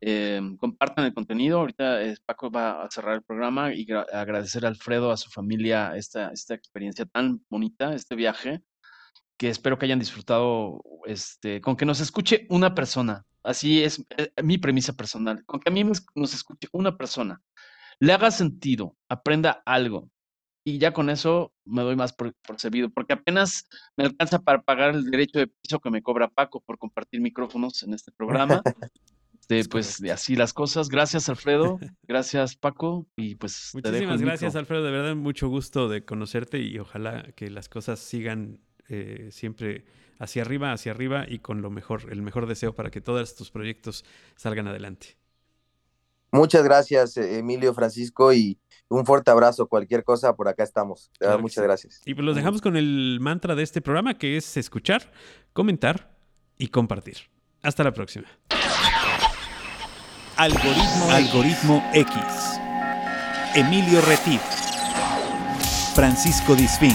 Eh, compartan el contenido. Ahorita eh, Paco va a cerrar el programa y agradecer a Alfredo, a su familia, esta, esta experiencia tan bonita, este viaje, que espero que hayan disfrutado, este, con que nos escuche una persona. Así es eh, mi premisa personal. Con que a mí nos escuche una persona, le haga sentido, aprenda algo, y ya con eso me doy más por, servido, porque apenas me alcanza para pagar el derecho de piso que me cobra Paco por compartir micrófonos en este programa. De, pues de así las cosas. Gracias, Alfredo. Gracias, Paco. Y pues. Muchísimas gracias, Alfredo. De verdad, mucho gusto de conocerte y ojalá que las cosas sigan eh, siempre hacia arriba, hacia arriba y con lo mejor, el mejor deseo para que todos tus proyectos salgan adelante. Muchas gracias, eh, Emilio Francisco, y un fuerte abrazo. Cualquier cosa, por acá estamos. muchas gracias. Y pues los dejamos con el mantra de este programa, que es escuchar, comentar y compartir. Hasta la próxima. Algoritmo, Algoritmo X. Emilio Retif. Francisco Disfín.